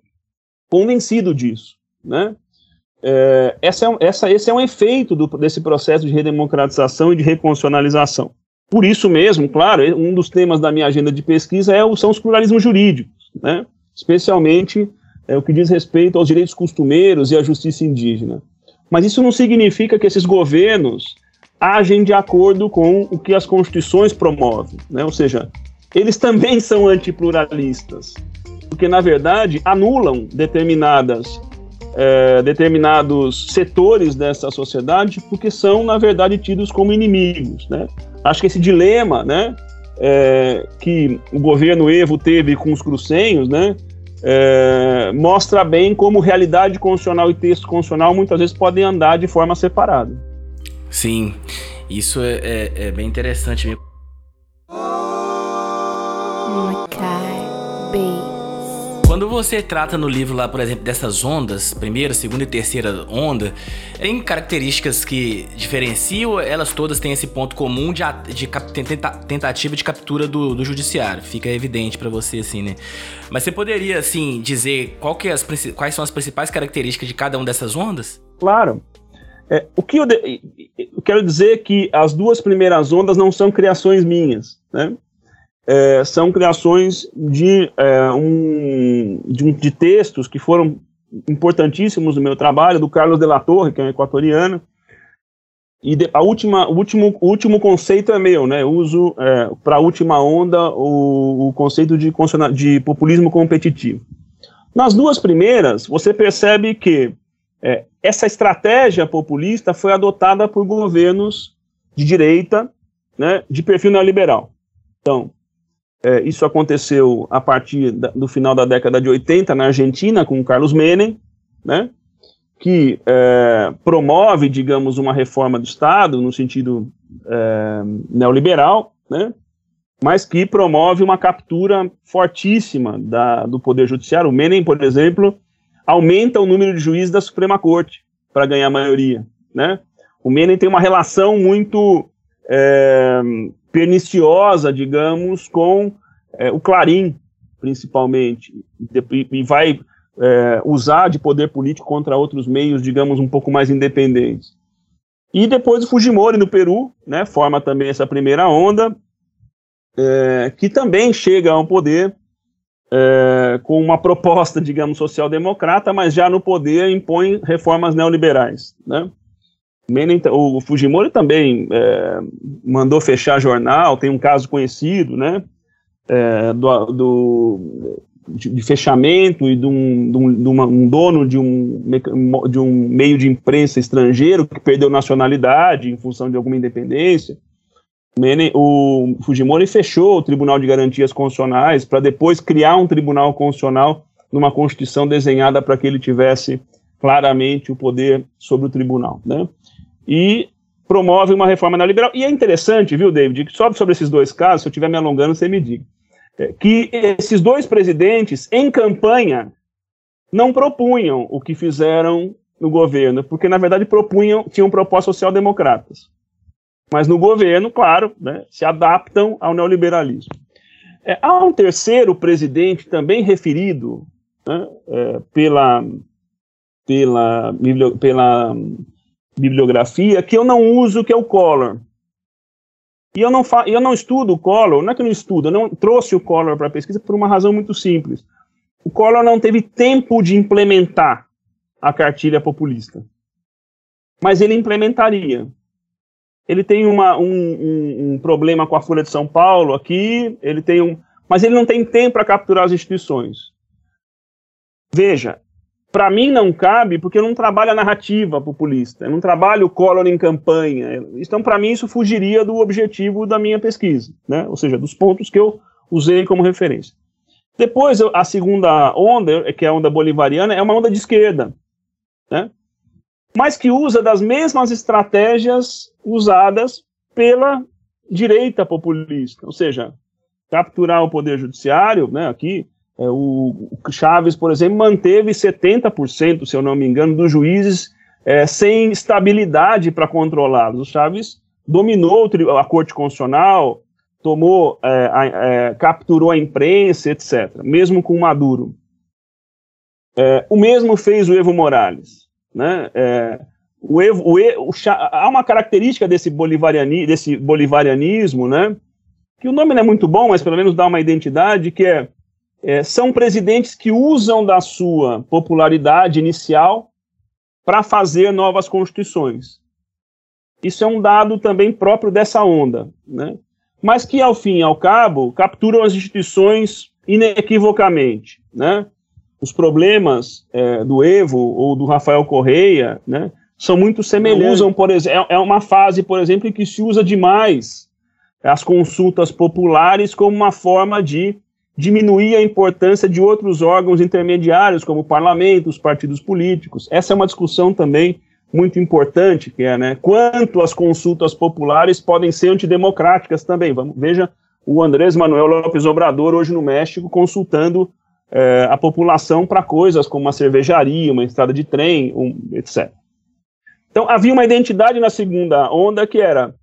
convencido disso. Né? É, essa é, essa, esse é um efeito do, desse processo de redemocratização e de reconstitucionalização. Por isso mesmo, claro, um dos temas da minha agenda de pesquisa é, são os pluralismos jurídicos, né? especialmente é, o que diz respeito aos direitos costumeiros e à justiça indígena. Mas isso não significa que esses governos agem de acordo com o que as constituições promovem, né? ou seja, eles também são antipluralistas, porque na verdade anulam determinadas é, determinados setores dessa sociedade porque são na verdade tidos como inimigos, né? Acho que esse dilema, né, é, que o governo Evo teve com os crucenhos, né, é, mostra bem como realidade constitucional e texto constitucional muitas vezes podem andar de forma separada. Sim, isso é, é, é bem interessante mesmo. Makai Bass. Quando você trata no livro lá, por exemplo, dessas ondas, primeira, segunda e terceira onda, tem características que diferenciam, elas todas têm esse ponto comum de, de tenta, tentativa de captura do, do judiciário. Fica evidente para você, assim, né? Mas você poderia, assim, dizer qual que é as, quais são as principais características de cada uma dessas ondas? Claro. É, o que eu, de, eu quero dizer é que as duas primeiras ondas não são criações minhas, né? É, são criações de, é, um, de, de, textos que foram importantíssimos no meu trabalho, do Carlos de la Torre, que é um equatoriano, e de, a última, o, último, o último conceito é meu, né? Uso é, para a última onda o, o conceito de, de, populismo competitivo. Nas duas primeiras, você percebe que é, essa estratégia populista foi adotada por governos de direita, né, de perfil neoliberal. Então, é, isso aconteceu a partir da, do final da década de 80 na Argentina, com Carlos Menem, né, que é, promove, digamos, uma reforma do Estado no sentido é, neoliberal, né, mas que promove uma captura fortíssima da, do Poder Judiciário. O Menem, por exemplo, aumenta o número de juízes da Suprema Corte para ganhar maioria. Né? O Menem tem uma relação muito é, perniciosa, digamos, com é, o Clarim, principalmente, e, e vai é, usar de poder político contra outros meios, digamos, um pouco mais independentes. E depois o Fujimori no Peru, né, forma também essa primeira onda, é, que também chega ao poder é, com uma proposta, digamos, social-democrata, mas já no poder impõe reformas neoliberais, né? Menem, o Fujimori também é, mandou fechar jornal, tem um caso conhecido, né, é, do, do de, fechamento e de, um, de, um, de uma, um, dono de um, de um meio de imprensa estrangeiro que perdeu nacionalidade em função de alguma independência. Menem, o Fujimori fechou o Tribunal de Garantias Constitucionais para depois criar um Tribunal Constitucional numa Constituição desenhada para que ele tivesse claramente o poder sobre o tribunal, né? E promove uma reforma neoliberal. E é interessante, viu, David, que sobre, sobre esses dois casos, se eu estiver me alongando, você me diga, é, que esses dois presidentes, em campanha, não propunham o que fizeram no governo, porque, na verdade, propunham, tinham propostas social-democratas. Mas no governo, claro, né, se adaptam ao neoliberalismo. É, há um terceiro presidente também referido né, é, pela, pela, pela bibliografia que eu não uso, que é o Collor. E eu não, fa eu não estudo o Collor, não é que eu não estudo, eu não trouxe o Collor para a pesquisa por uma razão muito simples. O Collor não teve tempo de implementar a cartilha populista. Mas ele implementaria. Ele tem uma, um, um, um problema com a Folha de São Paulo aqui, ele tem um. Mas ele não tem tempo para capturar as instituições. Veja, para mim não cabe porque eu não trabalho a narrativa populista, eu não trabalho o Collor em campanha. Então, para mim, isso fugiria do objetivo da minha pesquisa, né? ou seja, dos pontos que eu usei como referência. Depois, a segunda onda, que é a onda bolivariana, é uma onda de esquerda, né? mas que usa das mesmas estratégias usadas pela direita populista, ou seja, capturar o poder judiciário, né, aqui, é, o, Chaves, por exemplo, manteve 70%, se eu não me engano, dos juízes é, sem estabilidade para controlá-los. O Chaves dominou a Corte Constitucional, tomou, é, é, capturou a imprensa, etc., mesmo com Maduro. É, o mesmo fez o Evo Morales. Né? É, o Evo, o, o, há uma característica desse, bolivariani, desse bolivarianismo, né? que o nome não é muito bom, mas pelo menos dá uma identidade, que é é, são presidentes que usam da sua popularidade inicial para fazer novas constituições. Isso é um dado também próprio dessa onda, né? mas que, ao fim e ao cabo, capturam as instituições inequivocamente. Né? Os problemas é, do Evo ou do Rafael Correia né, são muito semelhantes. Usam, por exemplo, é, é uma fase, por exemplo, em que se usa demais as consultas populares como uma forma de diminuir a importância de outros órgãos intermediários, como o parlamento, os partidos políticos. Essa é uma discussão também muito importante, que é, né, quanto as consultas populares podem ser antidemocráticas também. Vamos, veja o Andrés Manuel López Obrador hoje no México consultando é, a população para coisas como uma cervejaria, uma estrada de trem, um, etc. Então havia uma identidade na segunda onda que era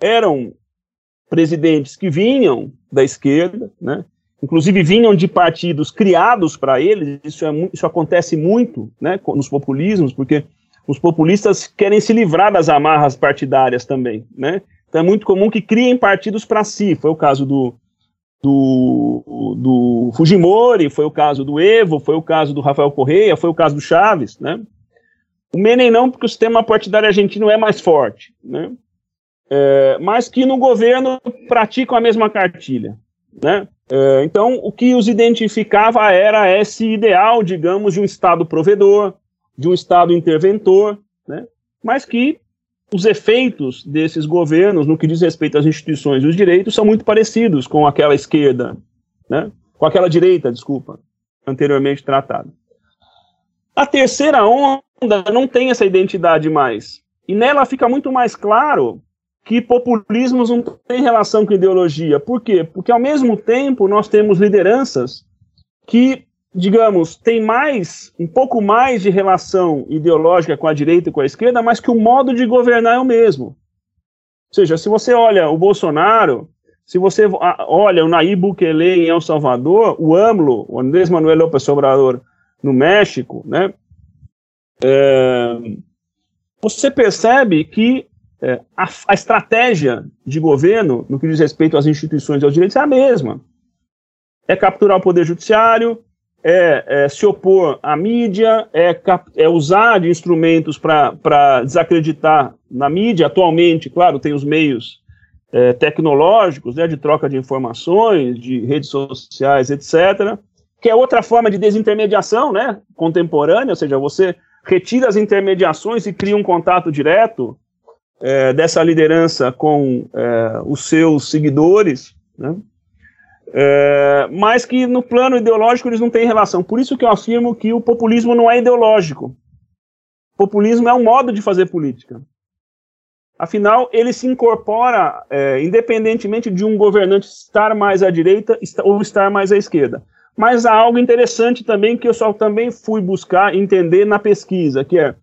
eram presidentes que vinham da esquerda, né? Inclusive vinham de partidos criados para eles, isso, é, isso acontece muito né, nos populismos, porque os populistas querem se livrar das amarras partidárias também, né? Então é muito comum que criem partidos para si, foi o caso do, do, do Fujimori, foi o caso do Evo, foi o caso do Rafael Correia, foi o caso do Chaves, né? O Menem não, porque o sistema partidário argentino é mais forte, né? É, mas que no governo praticam a mesma cartilha, né? É, então, o que os identificava era esse ideal, digamos, de um Estado provedor, de um Estado interventor, né? mas que os efeitos desses governos, no que diz respeito às instituições e os direitos, são muito parecidos com aquela esquerda, né? com aquela direita, desculpa, anteriormente tratada. A terceira onda não tem essa identidade mais. E nela fica muito mais claro que populismos não têm relação com ideologia. Por quê? Porque, ao mesmo tempo, nós temos lideranças que, digamos, têm mais, um pouco mais de relação ideológica com a direita e com a esquerda, mas que o modo de governar é o mesmo. Ou seja, se você olha o Bolsonaro, se você olha o Nayib Bukele em El Salvador, o AMLO, o Andrés Manuel López Obrador no México, né, é, você percebe que é, a, a, estratégia de governo, no que diz respeito às instituições e aos direitos, é a mesma. É capturar o poder judiciário, é, é se opor à mídia, é, cap, é usar de instrumentos para desacreditar na mídia. Atualmente, claro, tem os meios é, tecnológicos, né, de troca de informações, de redes sociais, etc., que é outra forma de desintermediação né, contemporânea, ou seja, você retira as intermediações e cria um contato direto é, dessa liderança com é, os seus seguidores, né? É, mas que no plano ideológico eles não têm relação. Por isso que eu afirmo que o populismo não é ideológico. O populismo é um modo de fazer política. Afinal, ele se incorpora é, independentemente de um governante estar mais à direita ou estar mais à esquerda. Mas há algo interessante também que eu só também fui buscar entender na pesquisa, que é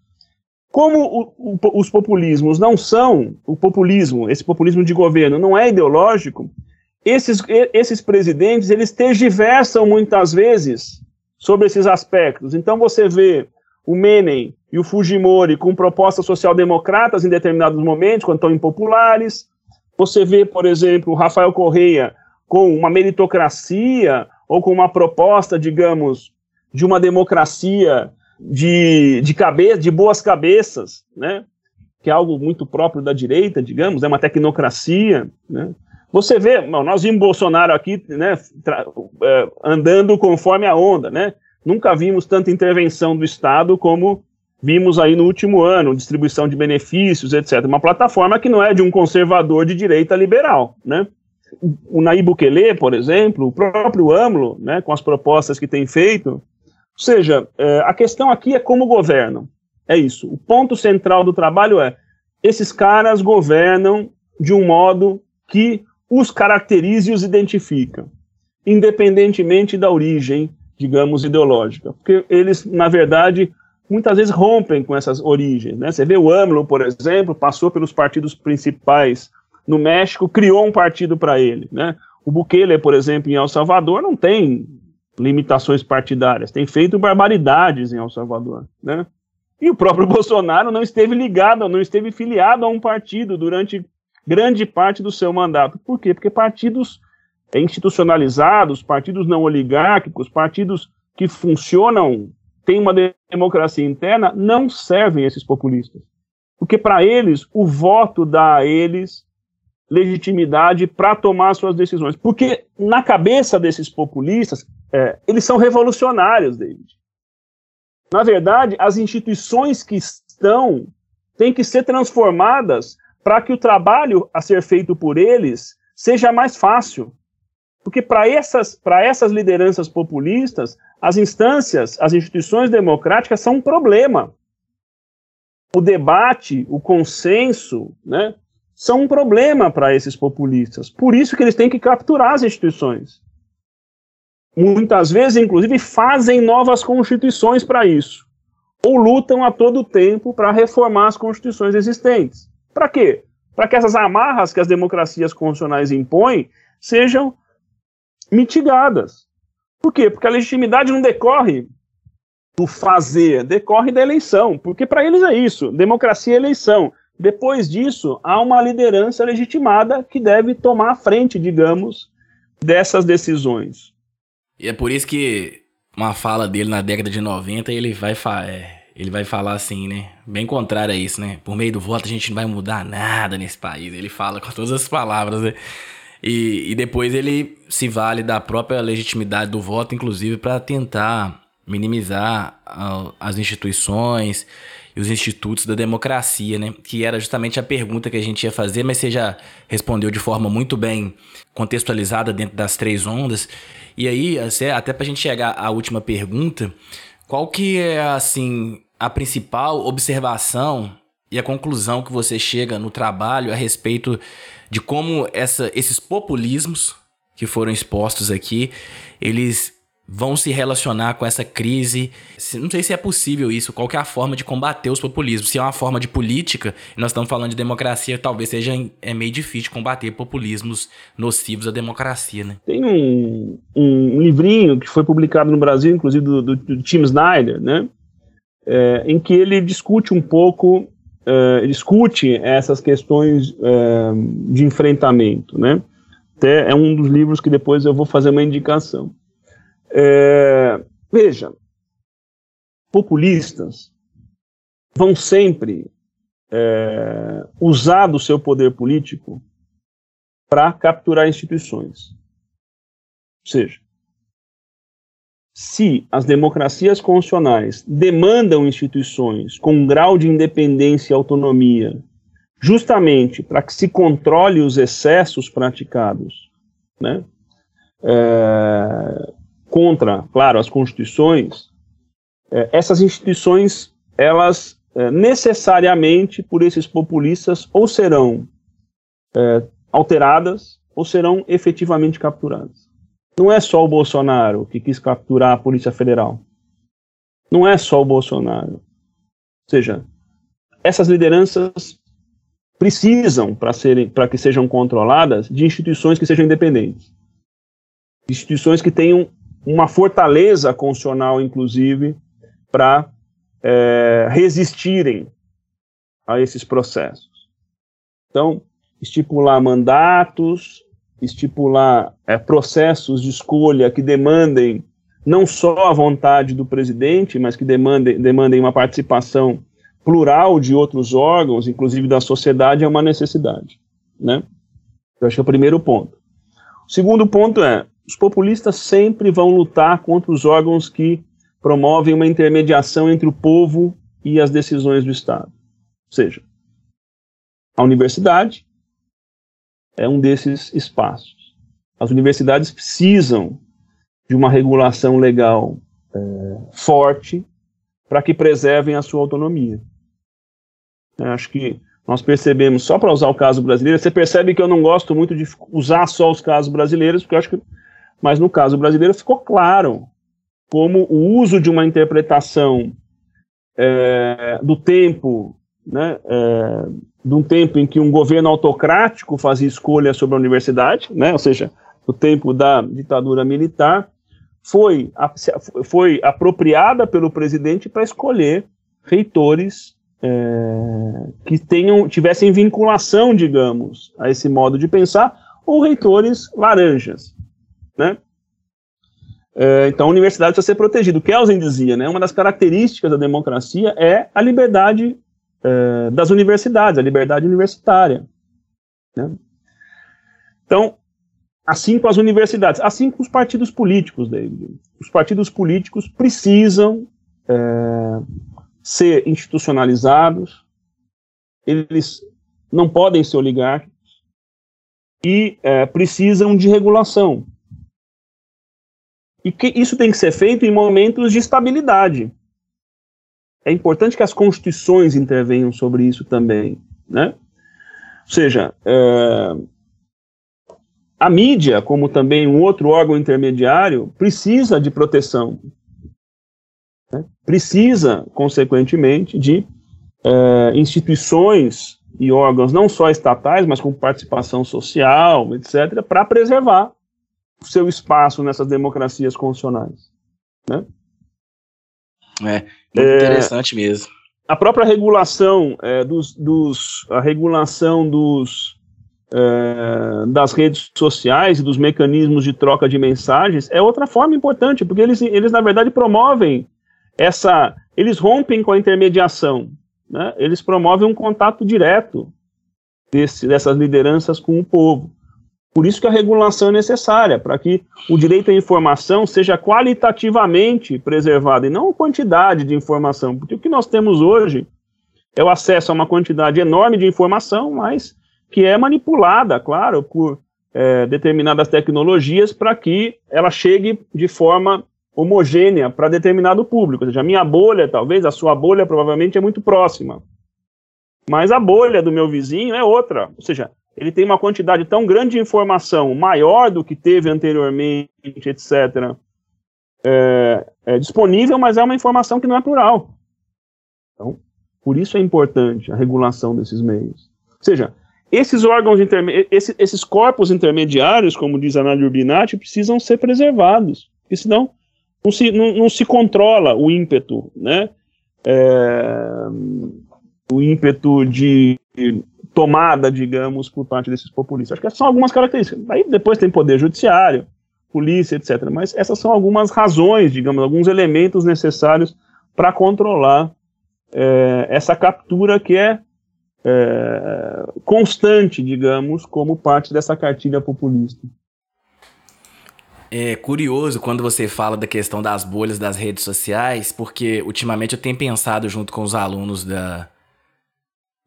como o, o, os populismos não são, o populismo, esse populismo de governo não é ideológico, esses, esses presidentes, eles tergiversam muitas vezes sobre esses aspectos. Então você vê o Menem e o Fujimori com propostas social-democratas em determinados momentos, quando estão impopulares. Você vê, por exemplo, o Rafael Correia com uma meritocracia ou com uma proposta, digamos, de uma democracia de, de, cabeça, de boas cabeças, né? que é algo muito próprio da direita, digamos, é uma tecnocracia. Né? Você vê, nós vimos Bolsonaro aqui né, é, andando conforme a onda, né? Nunca vimos tanta intervenção do Estado como vimos aí no último ano, distribuição de benefícios, etc. Uma plataforma que não é de um conservador de direita liberal, né? O Nayib Bukele, por exemplo, o próprio AMLO, né, com as propostas que tem feito, ou seja, é, a questão aqui é como governam. É isso. O ponto central do trabalho é: esses caras governam de um modo que os caracterize e os identifica, independentemente da origem, digamos, ideológica. Porque eles, na verdade, muitas vezes rompem com essas origens. Né? Você vê o AMLO, por exemplo, passou pelos partidos principais no México, criou um partido para ele. Né? O Bukele, por exemplo, em El Salvador, não tem limitações partidárias, tem feito barbaridades em El Salvador, né? E o próprio Bolsonaro não esteve ligado, não esteve filiado a um partido durante grande parte do seu mandato. Por quê? Porque partidos institucionalizados, partidos não oligárquicos, partidos que funcionam, têm uma democracia interna, não servem esses populistas. Porque para eles, o voto dá a eles legitimidade para tomar suas decisões. Porque na cabeça desses populistas, é, eles são revolucionários, David. Na verdade, as instituições que estão têm que ser transformadas para que o trabalho a ser feito por eles seja mais fácil. Porque para essas, essas lideranças populistas, as instâncias, as instituições democráticas são um problema. O debate, o consenso, né, são um problema para esses populistas. Por isso que eles têm que capturar as instituições. Muitas vezes, inclusive, fazem novas constituições para isso, ou lutam a todo tempo para reformar as constituições existentes. Para quê? Para que essas amarras que as democracias constitucionais impõem sejam mitigadas. Por quê? Porque a legitimidade não decorre do fazer, decorre da eleição, porque para eles é isso, democracia é eleição. Depois disso, há uma liderança legitimada que deve tomar a frente, digamos, dessas decisões. E é por isso que uma fala dele na década de 90, ele vai, é, ele vai falar assim, né? Bem contrário a isso, né? Por meio do voto a gente não vai mudar nada nesse país. Ele fala com todas as palavras, né? E, e depois ele se vale da própria legitimidade do voto, inclusive, para tentar minimizar as instituições e os institutos da democracia, né? Que era justamente a pergunta que a gente ia fazer, mas você já respondeu de forma muito bem contextualizada dentro das três ondas. E aí, até para a gente chegar à última pergunta, qual que é, assim, a principal observação e a conclusão que você chega no trabalho a respeito de como essa, esses populismos que foram expostos aqui, eles vão se relacionar com essa crise. Não sei se é possível isso, qual é a forma de combater os populismos. Se é uma forma de política, nós estamos falando de democracia, talvez seja é meio difícil combater populismos nocivos à democracia, né? Tem um, um livrinho que foi publicado no Brasil, inclusive do, do, do Tim Snyder, né? É, em que ele discute um pouco uh, discute essas questões uh, de enfrentamento, né? Até é um dos livros que depois eu vou fazer uma indicação. É, veja, populistas vão sempre é, usar do seu poder político para capturar instituições. Ou seja, se as democracias constitucionais demandam instituições com um grau de independência e autonomia, justamente para que se controle os excessos praticados, né, é, contra, claro, as constituições, é, essas instituições, elas é, necessariamente, por esses populistas, ou serão é, alteradas, ou serão efetivamente capturadas. Não é só o Bolsonaro que quis capturar a Polícia Federal. Não é só o Bolsonaro. Ou seja, essas lideranças precisam, para que sejam controladas, de instituições que sejam independentes. Instituições que tenham uma fortaleza constitucional, inclusive, para é, resistirem a esses processos. Então, estipular mandatos, estipular é, processos de escolha que demandem não só a vontade do presidente, mas que demandem, demandem uma participação plural de outros órgãos, inclusive da sociedade, é uma necessidade. Né? Eu acho que é o primeiro ponto. O segundo ponto é, os populistas sempre vão lutar contra os órgãos que promovem uma intermediação entre o povo e as decisões do Estado. Ou seja, a universidade, é um desses espaços. As universidades precisam de uma regulação legal é, forte para que preservem a sua autonomia. Eu acho que nós percebemos, só para usar o caso brasileiro, você percebe que eu não gosto muito de usar só os casos brasileiros, porque eu acho que, mas no caso brasileiro ficou claro como o uso de uma interpretação é, do tempo, né, é, de um tempo em que um governo autocrático fazia escolha sobre a universidade, né, ou seja, o tempo da ditadura militar, foi, foi apropriada pelo presidente para escolher reitores é, que tenham, tivessem vinculação, digamos, a esse modo de pensar, ou reitores laranjas, né? É, então a universidade precisa ser protegida. O Kelsen dizia, né, uma das características da democracia é a liberdade é, das universidades, a liberdade universitária. Né? Então, assim com as universidades, assim com os partidos políticos, David. Os partidos políticos precisam é, ser institucionalizados, eles não podem ser oligárquicos e é, precisam de regulação. E que isso tem que ser feito em momentos de estabilidade é importante que as constituições intervenham sobre isso também, né? Ou seja, é, a mídia, como também um outro órgão intermediário, precisa de proteção. Né? Precisa, consequentemente, de é, instituições e órgãos não só estatais, mas com participação social, etc., para preservar seu espaço nessas democracias constitucionais. Né? É, muito é, interessante mesmo. A própria regulação é, dos, dos, a regulação dos, é, das redes sociais e dos mecanismos de troca de mensagens é outra forma importante, porque eles, eles na verdade promovem essa, eles rompem com a intermediação, né? eles promovem um contato direto desse, dessas lideranças com o povo. Por isso que a regulação é necessária, para que o direito à informação seja qualitativamente preservado e não a quantidade de informação, porque o que nós temos hoje é o acesso a uma quantidade enorme de informação, mas que é manipulada, claro, por é, determinadas tecnologias para que ela chegue de forma homogênea para determinado público. Ou seja, a minha bolha, talvez, a sua bolha provavelmente é muito próxima. Mas a bolha do meu vizinho é outra. Ou seja, ele tem uma quantidade tão grande de informação, maior do que teve anteriormente, etc., é, é disponível, mas é uma informação que não é plural. Então, por isso é importante a regulação desses meios. Ou seja, esses órgãos, esses, esses corpos intermediários, como diz a Nádia Urbinati, precisam ser preservados, porque senão não se, não, não se controla o ímpeto, né? É, o ímpeto de tomada, digamos, por parte desses populistas. Acho que são algumas características. Aí depois tem poder judiciário, polícia, etc. Mas essas são algumas razões, digamos, alguns elementos necessários para controlar é, essa captura que é, é, constante, digamos, como parte dessa cartilha populista. É curioso quando você fala da questão das bolhas das redes sociais, porque ultimamente eu tenho pensado junto com os alunos da,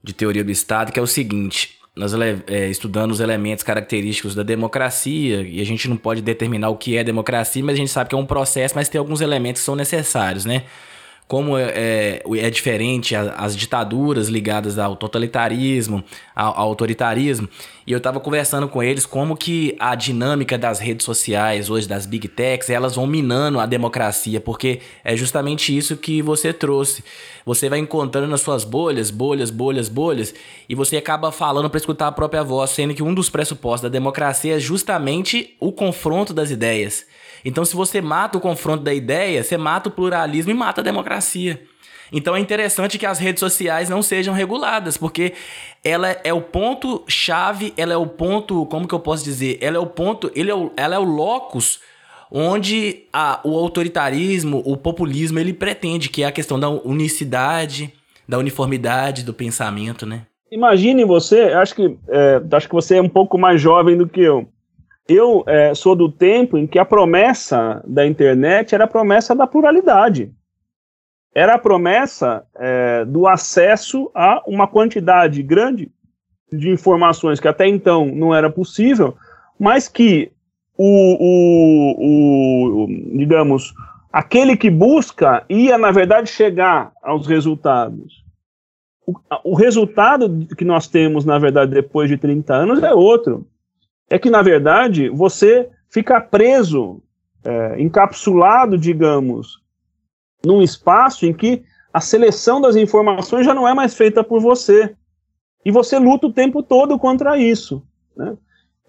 de teoria do Estado, que é o seguinte: nós é, estudando os elementos característicos da democracia, e a gente não pode determinar o que é democracia, mas a gente sabe que é um processo, mas tem alguns elementos que são necessários, né? Como é, é, é diferente as ditaduras ligadas ao totalitarismo, ao, ao autoritarismo. E eu estava conversando com eles como que a dinâmica das redes sociais, hoje das big techs, elas vão minando a democracia, porque é justamente isso que você trouxe. Você vai encontrando nas suas bolhas, bolhas, bolhas, bolhas, e você acaba falando para escutar a própria voz, sendo que um dos pressupostos da democracia é justamente o confronto das ideias. Então, se você mata o confronto da ideia, você mata o pluralismo e mata a democracia. Então é interessante que as redes sociais não sejam reguladas, porque ela é o ponto chave, ela é o ponto, como que eu posso dizer? Ela é o ponto, ele é o, ela é o locus onde a, o autoritarismo, o populismo, ele pretende, que é a questão da unicidade, da uniformidade do pensamento, né? Imagine você, acho que, é, acho que você é um pouco mais jovem do que eu eu é, sou do tempo em que a promessa da internet era a promessa da pluralidade. Era a promessa é, do acesso a uma quantidade grande de informações que até então não era possível, mas que o, o, o digamos, aquele que busca ia, na verdade, chegar aos resultados. O, o resultado que nós temos, na verdade, depois de 30 anos é outro é que, na verdade, você fica preso, é, encapsulado, digamos, num espaço em que a seleção das informações já não é mais feita por você. E você luta o tempo todo contra isso. Né?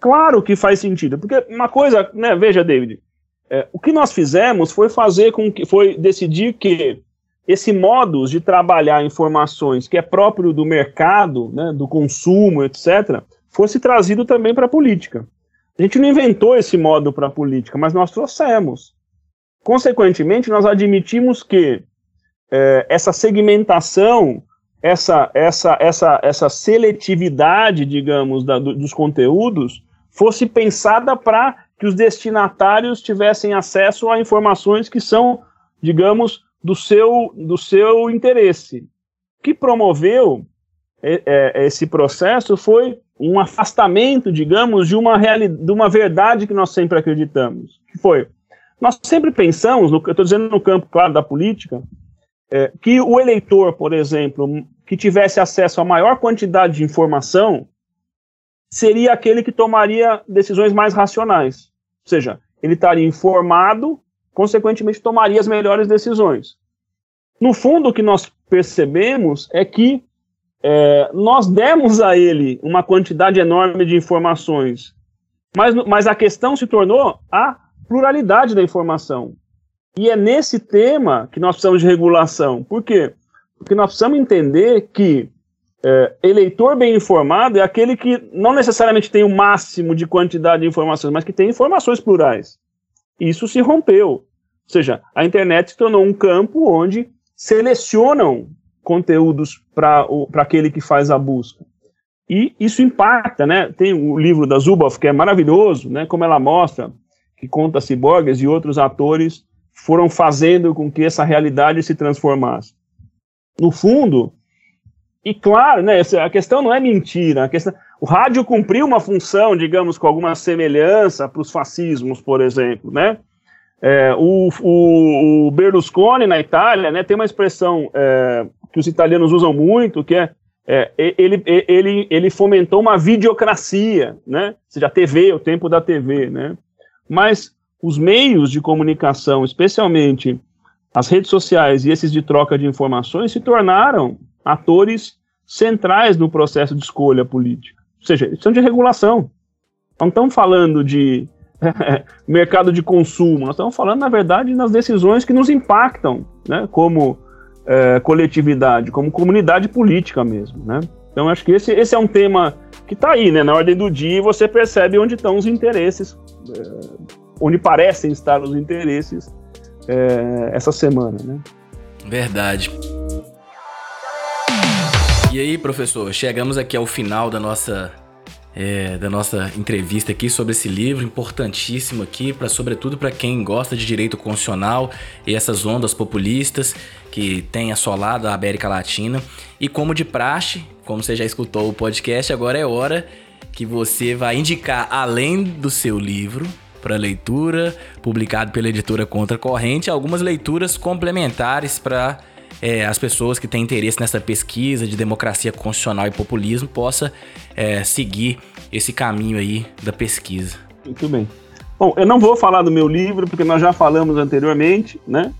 Claro que faz sentido, porque uma coisa, né, veja, David, é, o que nós fizemos foi fazer com que, foi decidir que esse modus de trabalhar informações que é próprio do mercado, né, do consumo, etc., fosse trazido também para a política. A gente não inventou esse modo para a política, mas nós trouxemos. Consequentemente, nós admitimos que é, essa segmentação, essa, essa, essa, essa seletividade, digamos, da, do, dos conteúdos, fosse pensada para que os destinatários tivessem acesso a informações que são, digamos, do seu, do seu interesse. O que promoveu é, é, esse processo foi um afastamento, digamos, de uma, realidade, de uma verdade que nós sempre acreditamos. Que foi, nós sempre pensamos, no, eu estou dizendo no campo, claro, da política, é, que o eleitor, por exemplo, que tivesse acesso a maior quantidade de informação, seria aquele que tomaria decisões mais racionais. Ou seja, ele estaria informado, consequentemente tomaria as melhores decisões. No fundo, o que nós percebemos é que é, nós demos a ele uma quantidade enorme de informações, mas, mas a questão se tornou a pluralidade da informação. E é nesse tema que nós precisamos de regulação. Por quê? Porque nós precisamos entender que é, eleitor bem informado é aquele que não necessariamente tem o máximo de quantidade de informações, mas que tem informações plurais. Isso se rompeu. Ou seja, a internet se tornou um campo onde selecionam conteúdos para aquele que faz a busca. E isso impacta, né? Tem o livro da Zuboff, que é maravilhoso, né? Como ela mostra que conta Ciborgues e outros atores foram fazendo com que essa realidade se transformasse. No fundo, e claro, né, a questão não é mentira, a questão, o rádio cumpriu uma função, digamos, com alguma semelhança para os fascismos, por exemplo, né? É, o, o, o, Berlusconi na Itália, né, tem uma expressão é, que os italianos usam muito, que é, é ele, ele, ele fomentou uma videocracia, né? Ou seja, a TV, o tempo da TV, né? Mas os meios de comunicação, especialmente as redes sociais e esses de troca de informações, se tornaram atores centrais no processo de escolha política. Ou seja, eles são de regulação. Não estamos falando de mercado de consumo, nós estamos falando, na verdade, nas decisões que nos impactam, né, como é, coletividade, como comunidade política mesmo. Né? Então, acho que esse, esse é um tema que está aí, né, na ordem do dia, e você percebe onde estão os interesses, é, onde parecem estar os interesses é, essa semana. Né? Verdade. E aí, professor, chegamos aqui ao final da nossa é, da nossa entrevista aqui sobre esse livro importantíssimo aqui, para sobretudo para quem gosta de direito constitucional e essas ondas populistas que tem assolado a América Latina. E como de praxe, como você já escutou o podcast, agora é hora que você vai indicar além do seu livro para leitura, publicado pela editora Contra Corrente, algumas leituras complementares para é, as pessoas que têm interesse nessa pesquisa de democracia constitucional e populismo possa é, seguir esse caminho aí da pesquisa. Muito bem. Bom, eu não vou falar do meu livro, porque nós já falamos anteriormente, né?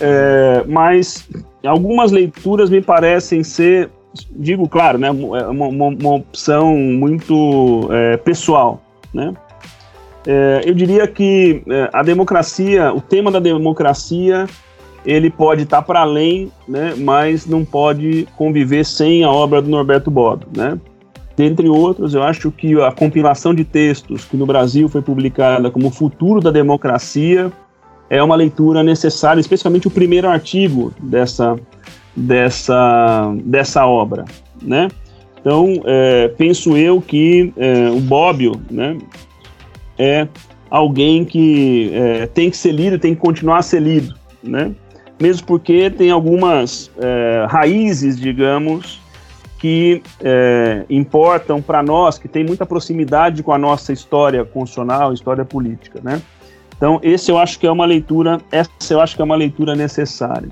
É, mas algumas leituras me parecem ser, digo claro, né, uma, uma, uma opção muito é, pessoal, né? É, eu diria que é, a democracia, o tema da democracia ele pode estar tá para além, né, mas não pode conviver sem a obra do Norberto Bobbio, né? Dentre outros, eu acho que a compilação de textos que no Brasil foi publicada como Futuro da Democracia é uma leitura necessária, especialmente o primeiro artigo dessa, dessa, dessa obra, né? Então, é, penso eu que é, o Bobbio, né, é alguém que é, tem que ser lido, tem que continuar a ser lido, né? Mesmo porque tem algumas é, raízes, digamos, que é, importam para nós, que tem muita proximidade com a nossa história constitucional, história política, né? Então, esse eu acho que é uma leitura, essa eu acho que é uma leitura necessária.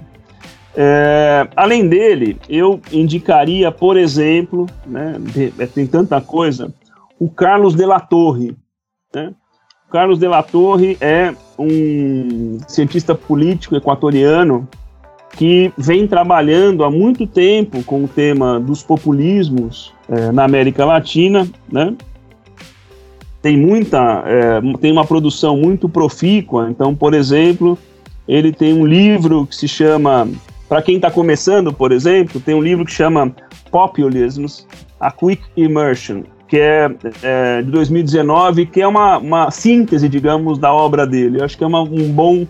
É, além dele, eu indicaria, por exemplo, né, é, tem tanta coisa, o Carlos de la Torre. Né? Carlos de la Torre é um cientista político equatoriano que vem trabalhando há muito tempo com o tema dos populismos é, na América Latina, né? Tem muita, é, tem uma produção muito profícua. Então, por exemplo, ele tem um livro que se chama, para quem está começando, por exemplo, tem um livro que chama Populisms: A Quick Immersion, que é, é, de 2019, que é uma, uma síntese, digamos, da obra dele. Eu acho que é uma, um bom,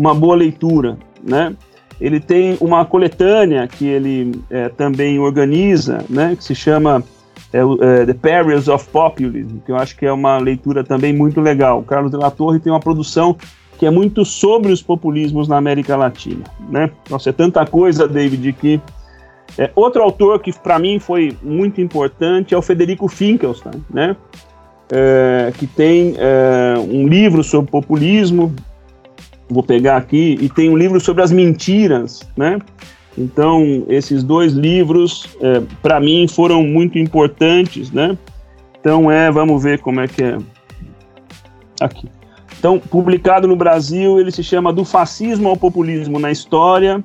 uma boa leitura, né? Ele tem uma coletânea que ele é, também organiza, né? Que se chama é, é, The Perils of Populism, que eu acho que é uma leitura também muito legal. O Carlos de la Torre tem uma produção que é muito sobre os populismos na América Latina, né? Nossa, é tanta coisa, David, que é, outro autor que para mim foi muito importante é o Federico Finkelstein, né? É, que tem é, um livro sobre populismo, vou pegar aqui, e tem um livro sobre as mentiras, né? Então, esses dois livros, é, para mim, foram muito importantes, né? Então é, vamos ver como é que é. Aqui. Então, publicado no Brasil, ele se chama Do Fascismo ao Populismo na História,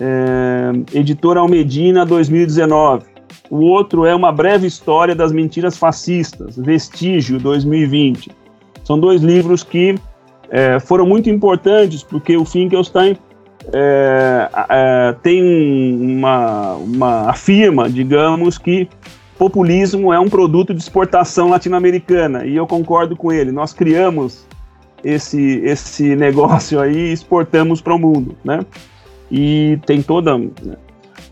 é, editora Almedina 2019. O outro é Uma Breve História das Mentiras Fascistas, Vestígio 2020. São dois livros que é, foram muito importantes porque o Finkelstein é, é, tem uma, uma afirma, digamos, que populismo é um produto de exportação latino-americana e eu concordo com ele. Nós criamos esse, esse negócio aí e exportamos para o mundo, né? E tem toda. Né?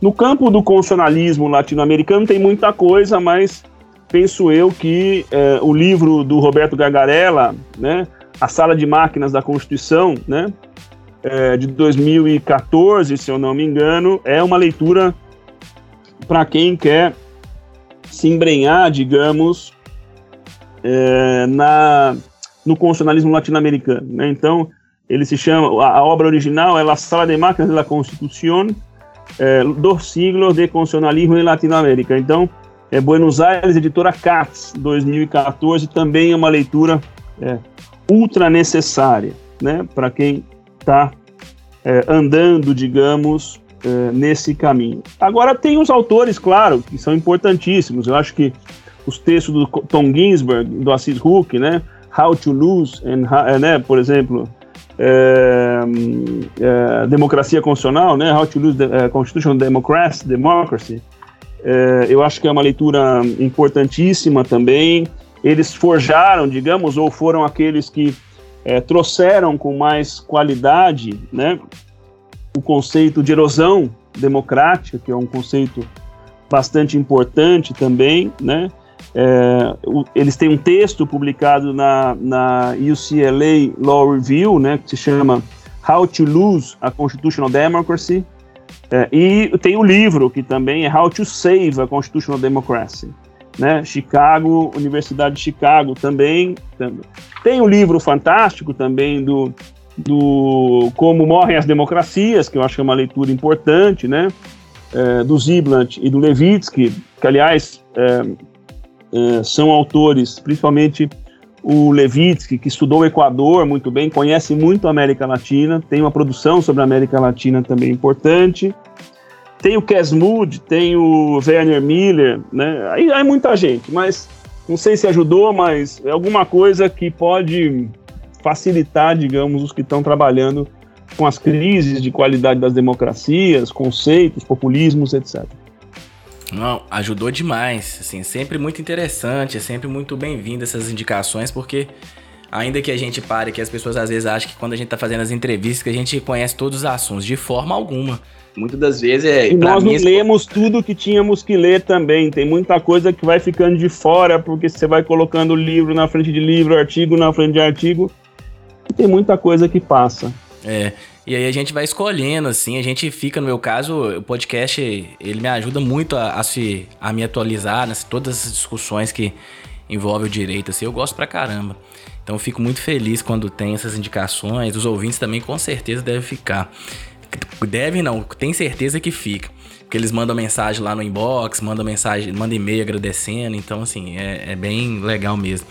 No campo do constitucionalismo latino-americano tem muita coisa, mas penso eu que é, o livro do Roberto Gargarella, né, A Sala de Máquinas da Constituição, né, é, de 2014, se eu não me engano, é uma leitura para quem quer se embrenhar, digamos, é, na, no constitucionalismo latino-americano. Né? Então, ele se chama, a, a, obra original é La Sala de Máquinas da Constituição, é, dos siglos de constitucionalismo em Latinoamérica. Então, é Buenos Aires, editora CATS, 2014, também é uma leitura é, ultra necessária, né, para quem está é, andando, digamos, é, nesse caminho. Agora, tem os autores, claro, que são importantíssimos. Eu acho que os textos do Tom Ginsberg, do Assis Hook, né, How to Lose, and, é, né, por exemplo, é, é, democracia constitucional, né, How to Lose the, uh, Constitutional Democracy, Democracy, é, eu acho que é uma leitura importantíssima também. Eles forjaram, digamos, ou foram aqueles que é, trouxeram com mais qualidade né, o conceito de erosão democrática, que é um conceito bastante importante também, né? É, o, eles têm um texto publicado na, na UCLA Law Review, né, que se chama How to Lose a Constitutional Democracy, é, e tem o livro, que também é How to Save a Constitutional Democracy. Né? Chicago, Universidade de Chicago também. Tem um livro fantástico também do, do Como Morrem as Democracias, que eu acho que é uma leitura importante, né? É, do Ziblatt e do Levitsky, que aliás é, é, são autores, principalmente o Levitsky, que estudou o Equador muito bem, conhece muito a América Latina, tem uma produção sobre a América Latina também importante. Tem o Kes Mood, tem o Werner Miller, né? Aí, aí muita gente, mas não sei se ajudou, mas é alguma coisa que pode facilitar, digamos, os que estão trabalhando com as crises de qualidade das democracias, conceitos, populismos, etc. Não, ajudou demais. Assim, sempre muito interessante, é sempre muito bem-vindo essas indicações, porque ainda que a gente pare, que as pessoas às vezes acham que quando a gente tá fazendo as entrevistas que a gente conhece todos os assuntos, de forma alguma. Muitas das vezes é. E nós não lemos tudo que tínhamos que ler também. Tem muita coisa que vai ficando de fora, porque você vai colocando livro na frente de livro, artigo na frente de artigo. E tem muita coisa que passa. É. E aí a gente vai escolhendo, assim, a gente fica, no meu caso, o podcast, ele me ajuda muito a, a se, a me atualizar nas todas as discussões que envolvem o direito, assim, eu gosto pra caramba. Então fico muito feliz quando tem essas indicações, os ouvintes também com certeza devem ficar. Devem não, tem certeza que fica. Porque eles mandam mensagem lá no inbox, mandam mensagem, mandam e-mail agradecendo, então assim, é, é bem legal mesmo.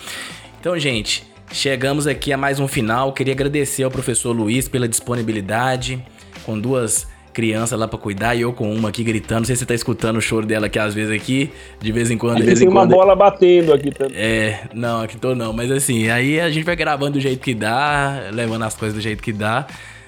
Então, gente, Chegamos aqui a mais um final. Queria agradecer ao professor Luiz pela disponibilidade, com duas crianças lá para cuidar e eu com uma aqui gritando. Não sei se você tá escutando o choro dela aqui às vezes aqui, de vez em quando. De vez tem em uma bola batendo aqui também. É, não, aqui tô não, mas assim, aí a gente vai gravando do jeito que dá, levando as coisas do jeito que dá.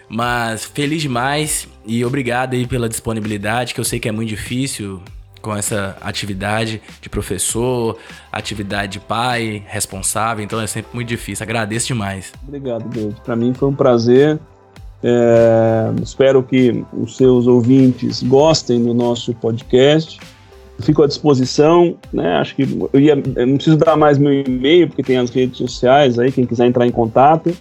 Mas feliz demais e obrigado aí pela disponibilidade, que eu sei que é muito difícil com essa atividade de professor, atividade de pai, responsável, então é sempre muito difícil. Agradeço demais. Obrigado, Deus. Para mim foi um prazer. É, espero que os seus ouvintes gostem do nosso podcast. Fico à disposição, né? Acho que eu, ia, eu não preciso dar mais meu e-mail, porque tem as redes sociais aí, quem quiser entrar em contato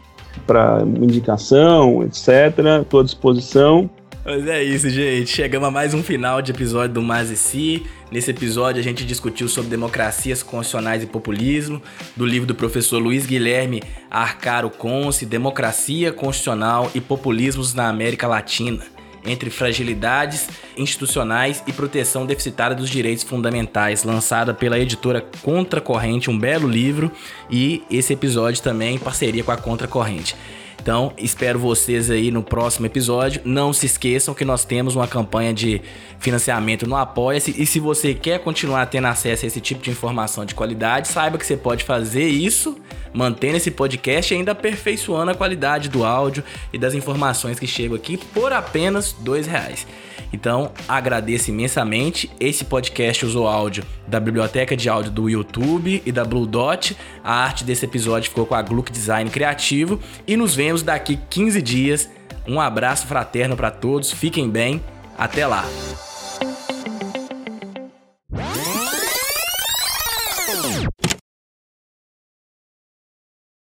para indicação, etc. Estou à disposição. Mas é isso, gente. Chegamos a mais um final de episódio do Mais e Si. Nesse episódio a gente discutiu sobre democracias constitucionais e populismo, do livro do professor Luiz Guilherme Arcaro Conce, Democracia Constitucional e Populismos na América Latina, entre fragilidades institucionais e proteção deficitária dos direitos fundamentais, lançada pela editora Contracorrente, um belo livro, e esse episódio também em parceria com a Contracorrente. Então, espero vocês aí no próximo episódio. Não se esqueçam que nós temos uma campanha de financiamento no Apoia-se. E se você quer continuar tendo acesso a esse tipo de informação de qualidade, saiba que você pode fazer isso mantendo esse podcast e ainda aperfeiçoando a qualidade do áudio e das informações que chegam aqui por apenas dois reais. Então, agradeço imensamente. Esse podcast usou áudio da biblioteca de áudio do YouTube e da Blue Dot. A arte desse episódio ficou com a Gluck Design Criativo. E nos vemos daqui 15 dias. Um abraço fraterno para todos. Fiquem bem. Até lá.